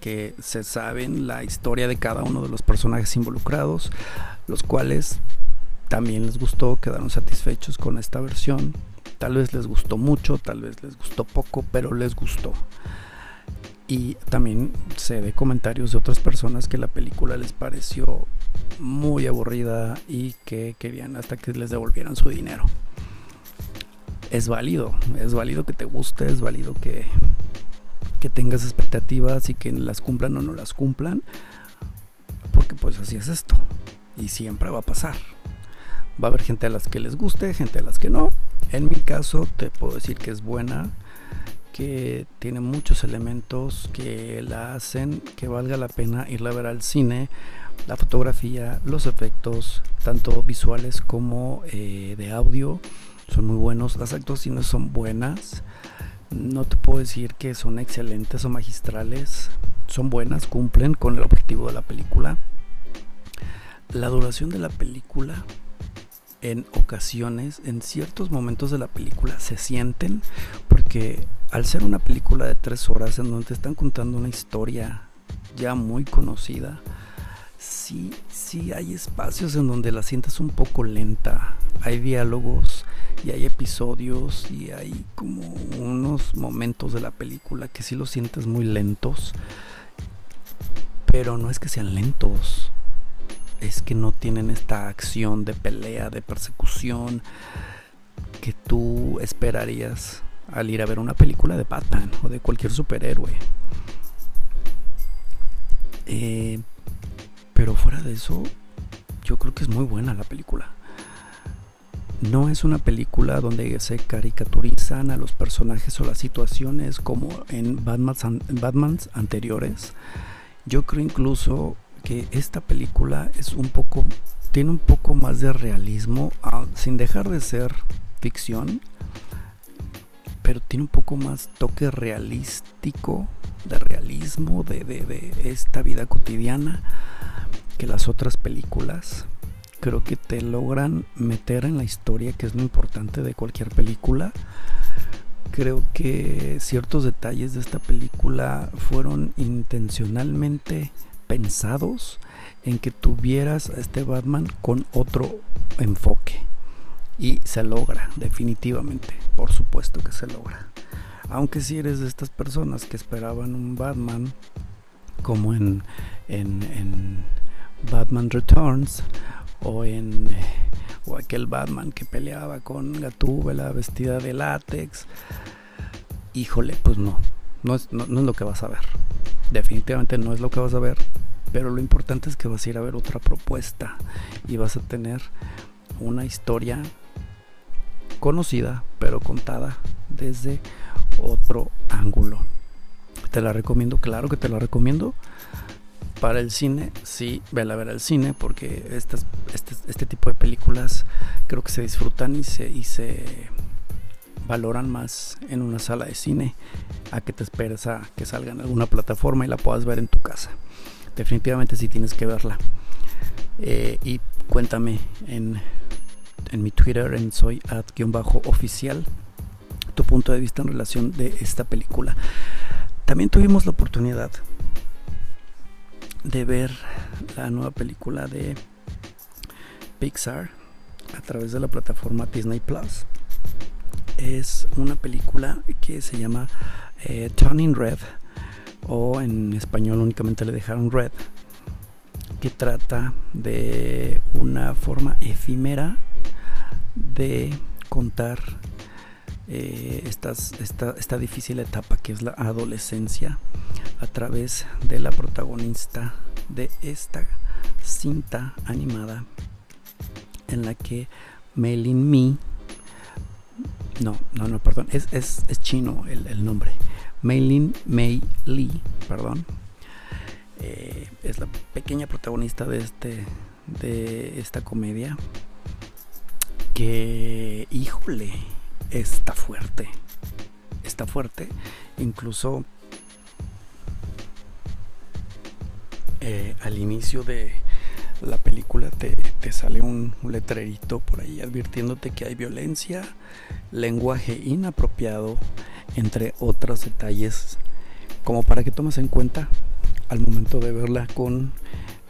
que se saben la historia de cada uno de los personajes involucrados, los cuales también les gustó, quedaron satisfechos con esta versión. Tal vez les gustó mucho, tal vez les gustó poco, pero les gustó. Y también sé de comentarios de otras personas que la película les pareció muy aburrida y que querían hasta que les devolvieran su dinero. Es válido, es válido que te guste, es válido que, que tengas expectativas y que las cumplan o no las cumplan, porque pues así es esto y siempre va a pasar. Va a haber gente a las que les guste, gente a las que no. En mi caso te puedo decir que es buena, que tiene muchos elementos que la hacen que valga la pena irla a ver al cine. La fotografía, los efectos, tanto visuales como eh, de audio, son muy buenos. Las actuaciones son buenas. No te puedo decir que son excelentes o magistrales. Son buenas, cumplen con el objetivo de la película. La duración de la película en ocasiones, en ciertos momentos de la película, se sienten porque al ser una película de tres horas en donde te están contando una historia ya muy conocida, sí, sí hay espacios en donde la sientes un poco lenta. Hay diálogos y hay episodios y hay como unos momentos de la película que sí los sientes muy lentos. Pero no es que sean lentos, es que no tienen esta acción de pelea, de persecución que tú esperarías al ir a ver una película de Batman o de cualquier superhéroe. Eh, pero fuera de eso, yo creo que es muy buena la película. No es una película donde se caricaturizan a los personajes o las situaciones como en Batman's anteriores. Yo creo incluso que esta película es un poco, tiene un poco más de realismo, ah, sin dejar de ser ficción, pero tiene un poco más toque realístico, de realismo, de, de esta vida cotidiana que las otras películas. Creo que te logran meter en la historia, que es lo importante de cualquier película. Creo que ciertos detalles de esta película fueron intencionalmente pensados en que tuvieras a este Batman con otro enfoque. Y se logra, definitivamente. Por supuesto que se logra. Aunque si eres de estas personas que esperaban un Batman como en, en, Batman Returns o en o aquel Batman que peleaba con Gatúbela vestida de látex. Híjole, pues no, no es, no, no es lo que vas a ver. Definitivamente no es lo que vas a ver, pero lo importante es que vas a ir a ver otra propuesta y vas a tener una historia conocida, pero contada desde otro ángulo. Te la recomiendo, claro que te la recomiendo. Para el cine, sí, vela a ver al cine, porque estas, este, este, tipo de películas creo que se disfrutan y se, y se valoran más en una sala de cine a que te esperes a que salga en alguna plataforma y la puedas ver en tu casa. Definitivamente sí tienes que verla. Eh, y cuéntame en, en, mi Twitter en soy oficial tu punto de vista en relación de esta película. También tuvimos la oportunidad de ver la nueva película de Pixar a través de la plataforma Disney Plus es una película que se llama eh, Turning Red o en español únicamente le dejaron Red que trata de una forma efímera de contar eh, esta, difícil etapa que es la adolescencia a través de la protagonista de esta cinta animada en la que Melin Me no, no, no, perdón. Es, es, chino el, nombre. Meilin Mei Li, perdón. Eh, es la pequeña protagonista de este de esta comedia que híjole está fuerte está fuerte. Incluso eh, al inicio de la película te, sale un, letrerito por ahí advirtiéndote que hay violencia, lenguaje inapropiado, entre otros detalles, como para que tomes en cuenta al momento de verla con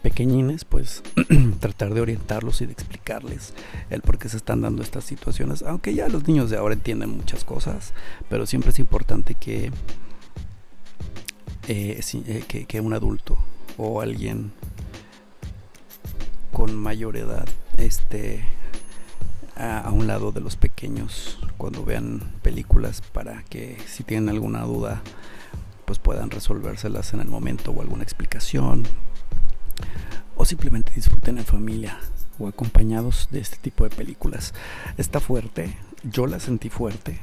pequeñines, pues tratar de orientarlos y de explicarles el por qué se están dando estas situaciones, aunque ya los niños de ahora entienden muchas cosas, pero siempre es importante que, eh, eh, que un adulto o alguien con mayor edad este a, un lado de los pequeños cuando vean películas para que si tienen alguna duda pues puedan resolvérselas en el momento o alguna explicación o simplemente disfruten en familia o acompañados de este tipo de películas. Está fuerte, yo la sentí fuerte.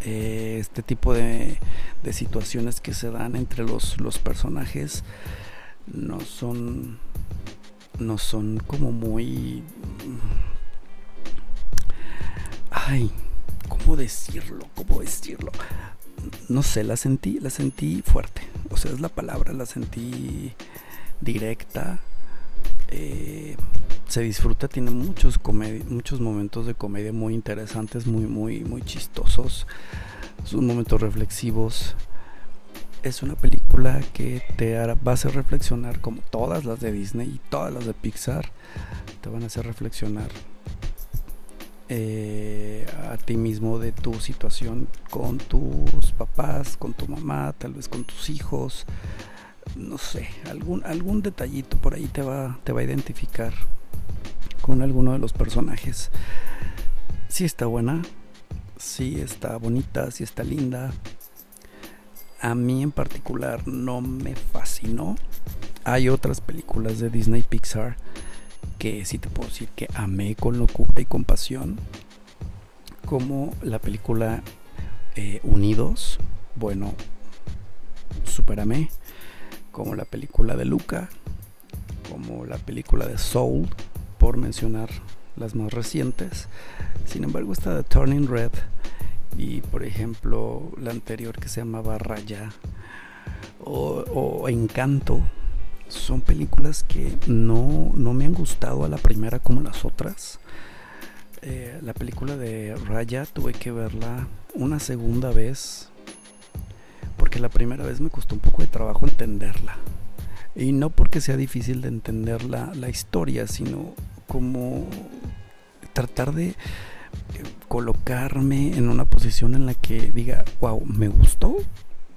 Eh, este tipo de, de, situaciones que se dan entre los, los personajes no son no son como muy... Ay, ¿cómo decirlo? ¿Cómo decirlo? No sé, la sentí, la sentí fuerte. O sea, es la palabra, la sentí directa. Eh, se disfruta, tiene muchos, muchos momentos de comedia muy interesantes, muy, muy, muy chistosos. Son momentos reflexivos es una película que te va a hacer reflexionar como todas las de Disney y todas las de Pixar. Te van a hacer reflexionar eh, a ti mismo de tu situación con tus papás, con tu mamá, tal vez con tus hijos. No sé, algún, algún detallito por ahí te va, te va a identificar con alguno de los personajes. Si está buena, si está bonita, si está linda a mí en particular no me fascinó. Hay otras películas de Disney Pixar que sí te puedo decir que amé con locura y compasión. Como la película eh, Unidos, bueno, super amé. Como la película de Luca, como la película de Soul, por mencionar las más recientes. Sin embargo, esta de Turning Red y por ejemplo la anterior que se llamaba Raya o, Encanto son películas que no, me han gustado a la primera como las otras. Eh, la película de Raya tuve que verla una segunda vez porque la primera vez me costó un poco de trabajo entenderla. Y no porque sea difícil de entender la, la historia, sino como tratar de colocarme en una posición en la que diga, wow, me gustó.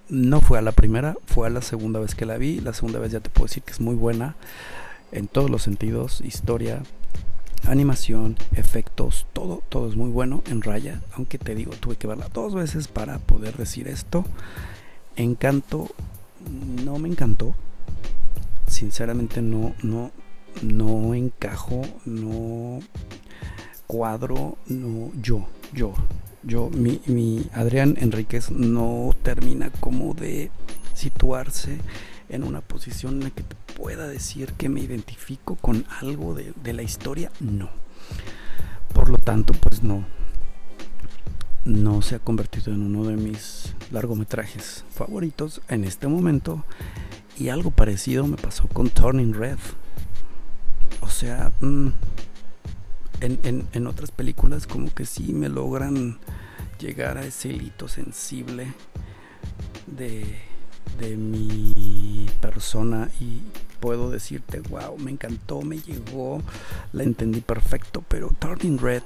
No fue a la primera, fue a la segunda vez que la vi. La segunda vez ya te puedo decir que es muy buena en todos los sentidos, historia, animación, efectos, todo, todo es muy bueno en raya. Aunque te digo, tuve que verla dos veces para poder decir esto. Encanto, no me encantó. Sinceramente no, no, no encajo, no cuadro, no, yo, yo, yo, mi, mi Adrián Enríquez no termina como de situarse en una posición en la que te pueda decir que me identifico con algo de, de la historia, no. Por lo tanto, pues no, no se ha convertido en uno de mis largometrajes favoritos en este momento. Y algo parecido me pasó con Turning Red. O sea, mm, en, en, otras películas como que sí me logran llegar a ese hito sensible de, de mi persona y puedo decirte, wow, me encantó, me llegó, la entendí perfecto, pero Turning Red,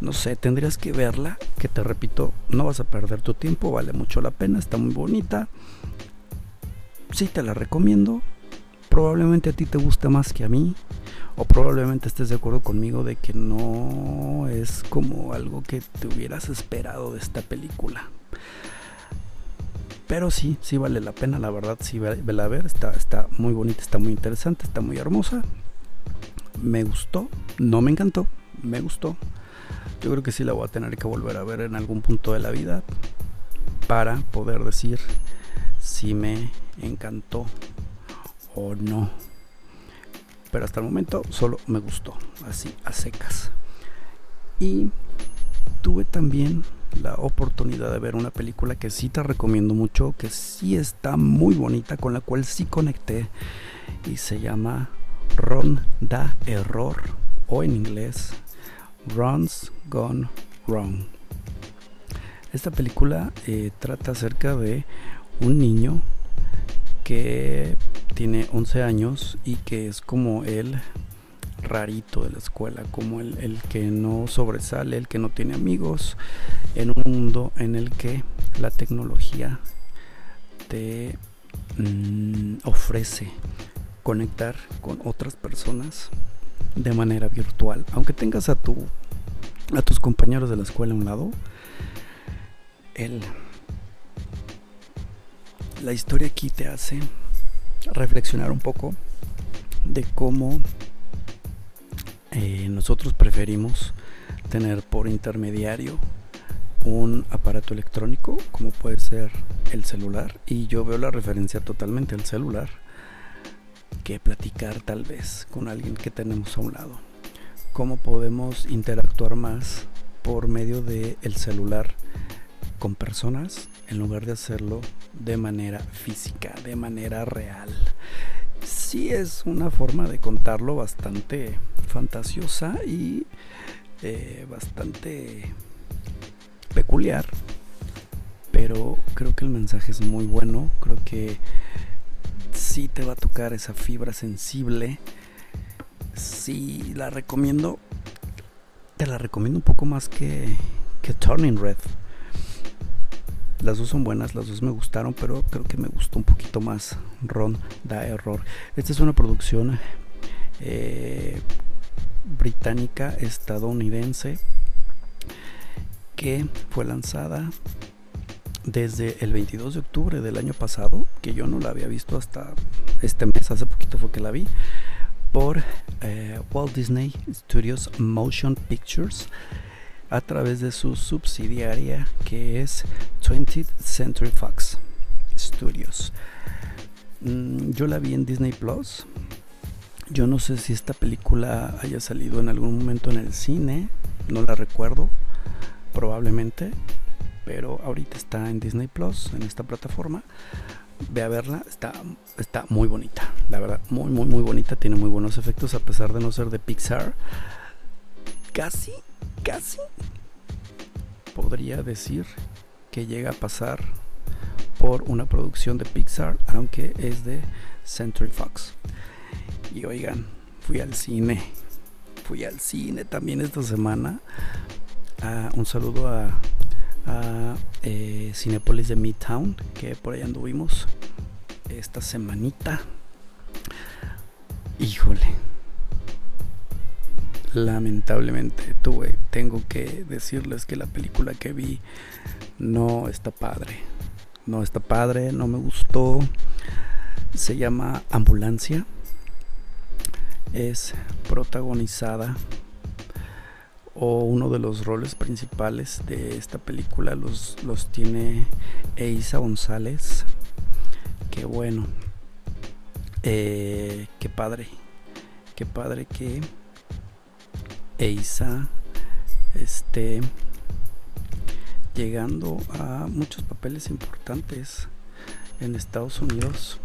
no sé, tendrías que verla, que te repito, no vas a perder tu tiempo, vale mucho la pena, está muy bonita, sí te la recomiendo, probablemente a ti te guste más que a mí, o probablemente estés de acuerdo conmigo de que no es como algo que te hubieras esperado de esta película. Pero sí, sí vale la pena, la verdad, sí vela a ver, está, está muy bonita, está muy interesante, está muy hermosa. Me gustó, no me encantó, me gustó. Yo creo que sí la voy a tener que volver a ver en algún punto de la vida para poder decir si me encantó o no. Pero hasta el momento solo me gustó, así a secas. Y tuve también la oportunidad de ver una película que sí te recomiendo mucho, que sí está muy bonita, con la cual sí conecté y se llama Ron da Error o en inglés Runs Gone Wrong. Esta película eh, trata acerca de un niño que tiene 11 años y que es como el rarito de la escuela, como el, que no sobresale, el que no tiene amigos, en un mundo en el que la tecnología te mm, ofrece conectar con otras personas de manera virtual. Aunque tengas a, tu, a tus compañeros de la escuela a un lado, el, la historia aquí te hace reflexionar un poco de cómo eh, nosotros preferimos tener por intermediario un aparato electrónico como puede ser el celular y yo veo la referencia totalmente al celular que platicar tal vez con alguien que tenemos a un lado cómo podemos interactuar más por medio del el celular con personas en lugar de hacerlo de manera física, de manera real. Sí es una forma de contarlo bastante fantasiosa y eh, bastante peculiar, pero creo que el mensaje es muy bueno, creo que sí te va a tocar esa fibra sensible, sí la recomiendo, te la recomiendo un poco más que, que Turning Red. Las dos son buenas, las dos me gustaron, pero creo que me gustó un poquito más Ron da Error. Esta es una producción eh, británica, estadounidense, que fue lanzada desde el 22 de octubre del año pasado, que yo no la había visto hasta este mes, hace poquito fue que la vi, por eh, Walt Disney Studios Motion Pictures a través de su subsidiaria que es 20th Century Fox Studios. Mm, yo la vi en Disney Plus. Yo no sé si esta película haya salido en algún momento en el cine, no la recuerdo, probablemente, pero ahorita está en Disney Plus, en esta plataforma. Ve a verla, está, está muy bonita, la verdad, muy, muy, muy bonita, tiene muy buenos efectos a pesar de no ser de Pixar. Casi casi podría decir que llega a pasar por una producción de Pixar, aunque es de Century Fox. Y oigan, fui al cine, fui al cine también esta semana. Ah, un saludo a, eh, Cinepolis de Midtown, que por ahí anduvimos esta semanita. Híjole, lamentablemente tuve, tengo que decirles que la película que vi no está padre. No está padre, no me gustó. Se llama Ambulancia. Es protagonizada o uno de los roles principales de esta película los, los tiene Eiza González. Que bueno, eh, qué padre, qué padre que Eiza esté llegando a muchos papeles importantes en Estados Unidos.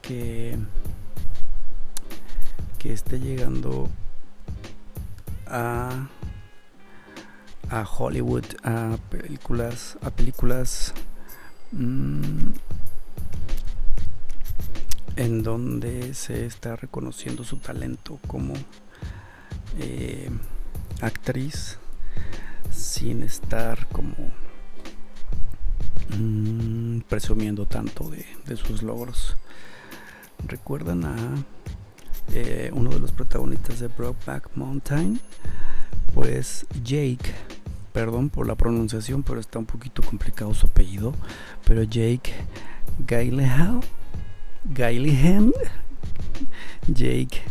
Que que esté llegando a a Hollywood a películas a películas mm, en donde se está reconociendo su talento como eh, actriz sin estar como mm, presumiendo tanto de, sus logros. ¿Recuerdan a eh, uno de los protagonistas de Brokeback Mountain? Pues Jake, perdón por la pronunciación, pero está un poquito complicado su apellido, pero Jake Gyllenhaal, Gyllenhaal, Jake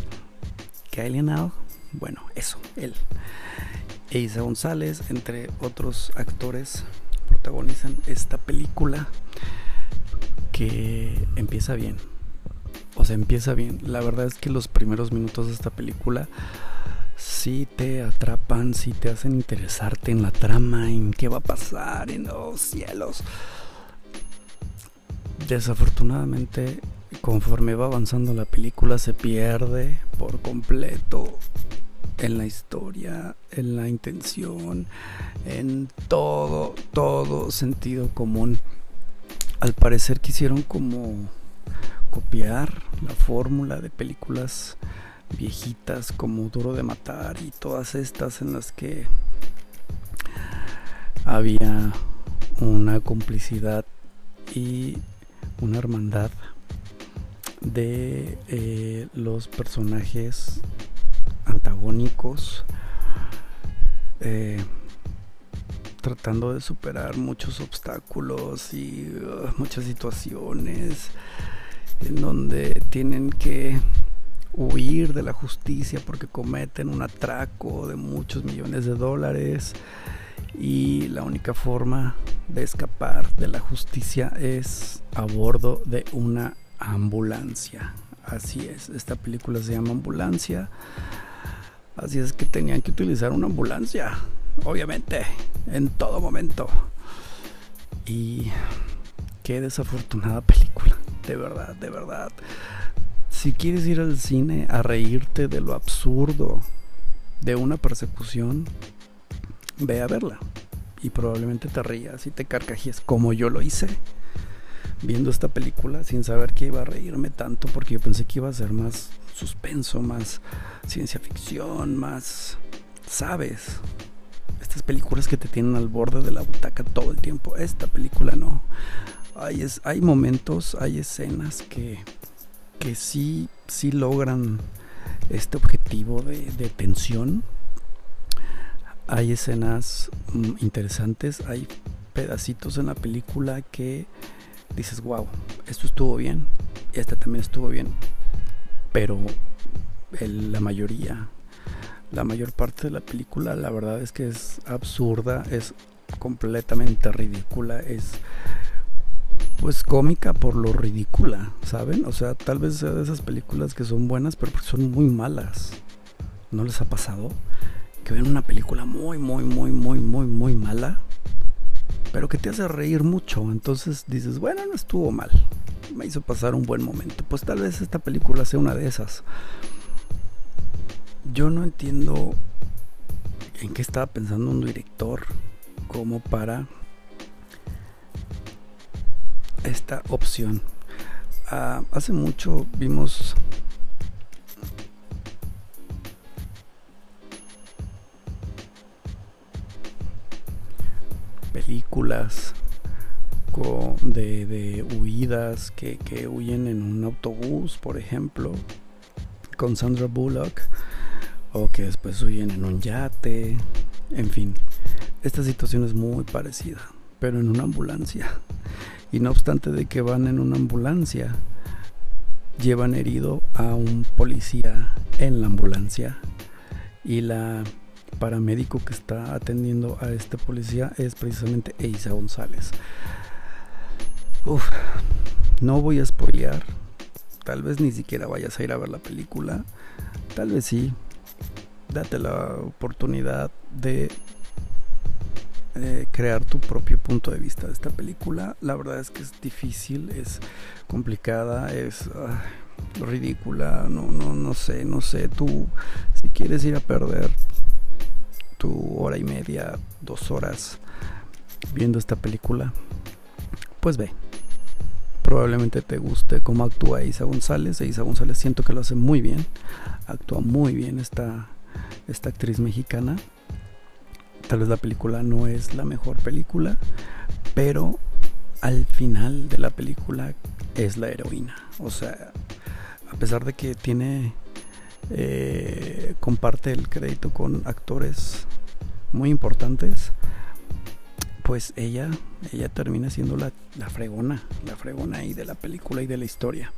Gyllenhaal bueno, eso, él. González, entre otros actores, protagonizan esta película que empieza bien. O sea, empieza bien. La verdad es que los primeros minutos de esta película sí te atrapan, sí te hacen interesarte en la trama, en qué va a pasar, en los cielos. Desafortunadamente, conforme va avanzando la película, se pierde por completo en la historia, en la intención, en todo, todo sentido común. Al parecer quisieron como copiar la fórmula de películas viejitas como Duro de Matar y todas estas en las que había una complicidad y una hermandad de eh, los personajes antagónicos eh, tratando de superar muchos obstáculos y uh, muchas situaciones en donde tienen que huir de la justicia porque cometen un atraco de muchos millones de dólares y la única forma de escapar de la justicia es a bordo de una ambulancia. Así es, esta película se llama Ambulancia. Así es que tenían que utilizar una ambulancia, obviamente, en todo momento. Y qué desafortunada película, de verdad, de verdad. Si quieres ir al cine a reírte de lo absurdo de una persecución, ve a verla. Y probablemente te rías y te carcajías como yo lo hice viendo esta película sin saber que iba a reírme tanto porque yo pensé que iba a ser más suspenso, más ciencia ficción, más, sabes, estas películas que te tienen al borde de la butaca todo el tiempo. Esta película no. Hay, es, hay momentos, hay escenas que, que sí, sí logran este objetivo de, de tensión. Hay escenas mm, interesantes, hay pedacitos en la película que dices, wow, esto estuvo bien, esta también estuvo bien, pero la mayoría, la mayor parte de la película, la verdad es que es absurda, es completamente ridícula, es pues cómica por lo ridícula, ¿saben? O sea, tal vez sea de esas películas que son buenas, pero son muy malas. ¿No les ha pasado? Que ven una película muy, muy, muy, muy, muy, muy mala pero que te hace reír mucho. Entonces dices, bueno, no estuvo mal. Me hizo pasar un buen momento. Pues tal vez esta película sea una de esas. Yo no entiendo en qué estaba pensando un director como para esta opción. Ah, hace mucho vimos películas de, de huidas que, que, huyen en un autobús, por ejemplo, con Sandra Bullock, o que después huyen en un yate, en fin, esta situación es muy parecida, pero en una ambulancia. Y no obstante de que van en una ambulancia, llevan herido a un policía en la ambulancia y la paramédico que está atendiendo a este policía es precisamente Eiza González. Uf, no voy a spoilear. Tal vez ni siquiera vayas a ir a ver la película. Tal vez sí. Date la oportunidad de eh, crear tu propio punto de vista de esta película. La verdad es que es difícil, es complicada, es ridícula. No, no, no sé, no sé. Tú, si quieres ir a perder tu hora y media, dos horas viendo esta película, pues ve. Probablemente te guste cómo actúa Isa González. Isa González siento que lo hace muy bien. Actúa muy bien esta, esta actriz mexicana. Tal vez la película no es la mejor película, pero al final de la película es la heroína. O sea, a pesar de que tiene eh, comparte el crédito con actores muy importantes, pues ella, ella termina siendo la, la fregona, la fregona ahí de la película y de la historia.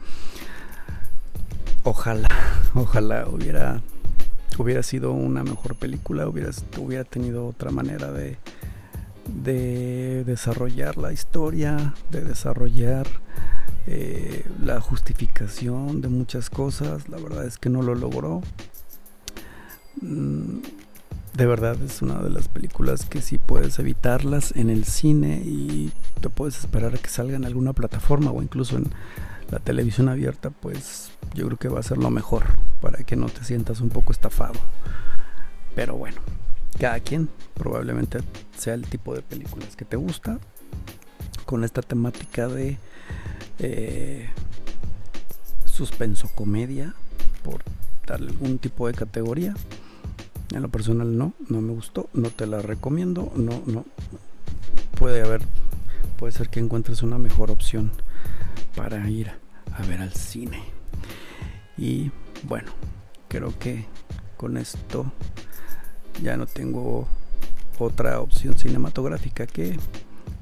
Ojalá, ojalá hubiera, hubiera sido una mejor película, hubiera, tenido otra manera de, de desarrollar la historia, de desarrollar eh, la justificación de muchas cosas. La verdad es que no lo logró. Mm, de verdad es una de las películas que si puedes evitarlas en el cine y te puedes esperar a que salga en alguna plataforma o incluso en la televisión abierta, pues yo creo que va a ser lo mejor para que no te sientas un poco estafado. Pero bueno, cada quien probablemente sea el tipo de películas que te gusta con esta temática de eh, suspenso comedia por darle algún tipo de categoría en lo personal no, no me gustó, no te la recomiendo, no, no. Puede haber, puede ser que encuentres una mejor opción para ir a ver al cine. Y bueno, creo que con esto ya no tengo otra opción cinematográfica que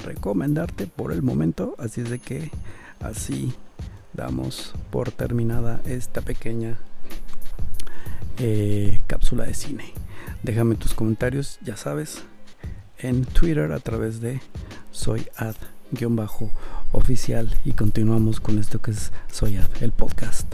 recomendarte por el momento. Así es de que así damos por terminada esta pequeña eh, cápsula de cine. Déjame tus comentarios, ya sabes, en Twitter a través de soy ad-oficial y continuamos con esto que es Soy ad, el podcast.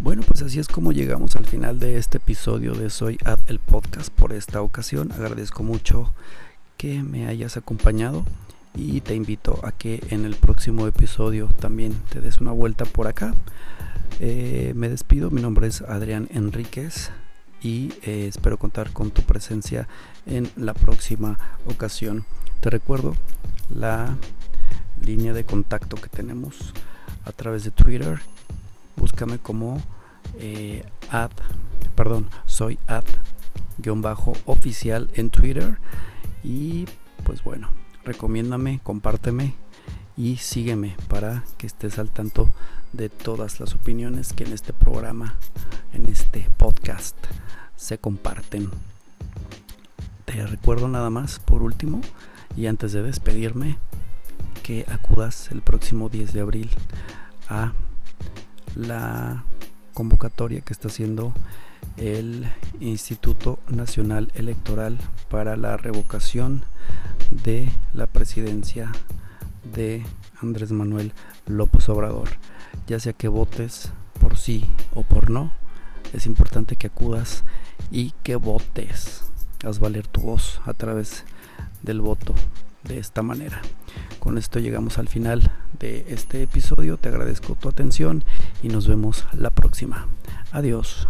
Bueno, pues así es como llegamos al final de este episodio de Soy Ad el podcast por esta ocasión. Agradezco mucho que me hayas acompañado y te invito a que en el próximo episodio también te des una vuelta por acá. Eh, me despido, mi nombre es Adrián Enríquez y eh, espero contar con tu presencia en la próxima ocasión. Te recuerdo la línea de contacto que tenemos a través de Twitter. Búscame como eh, ad, perdón, soy ad guion bajo oficial en Twitter. Y pues bueno, recomiéndame, compárteme y sígueme para que estés al tanto de todas las opiniones que en este programa, en este podcast se comparten. Te recuerdo nada más por último y antes de despedirme que acudas el próximo 10 de abril a la convocatoria que está haciendo el Instituto Nacional Electoral para la revocación de la presidencia de Andrés Manuel López Obrador. Ya sea que votes por sí o por no, es importante que acudas y que votes. Haz valer tu voz a través del voto de esta manera. Con esto llegamos al final de este episodio. Te agradezco tu atención y nos vemos la próxima. Adiós.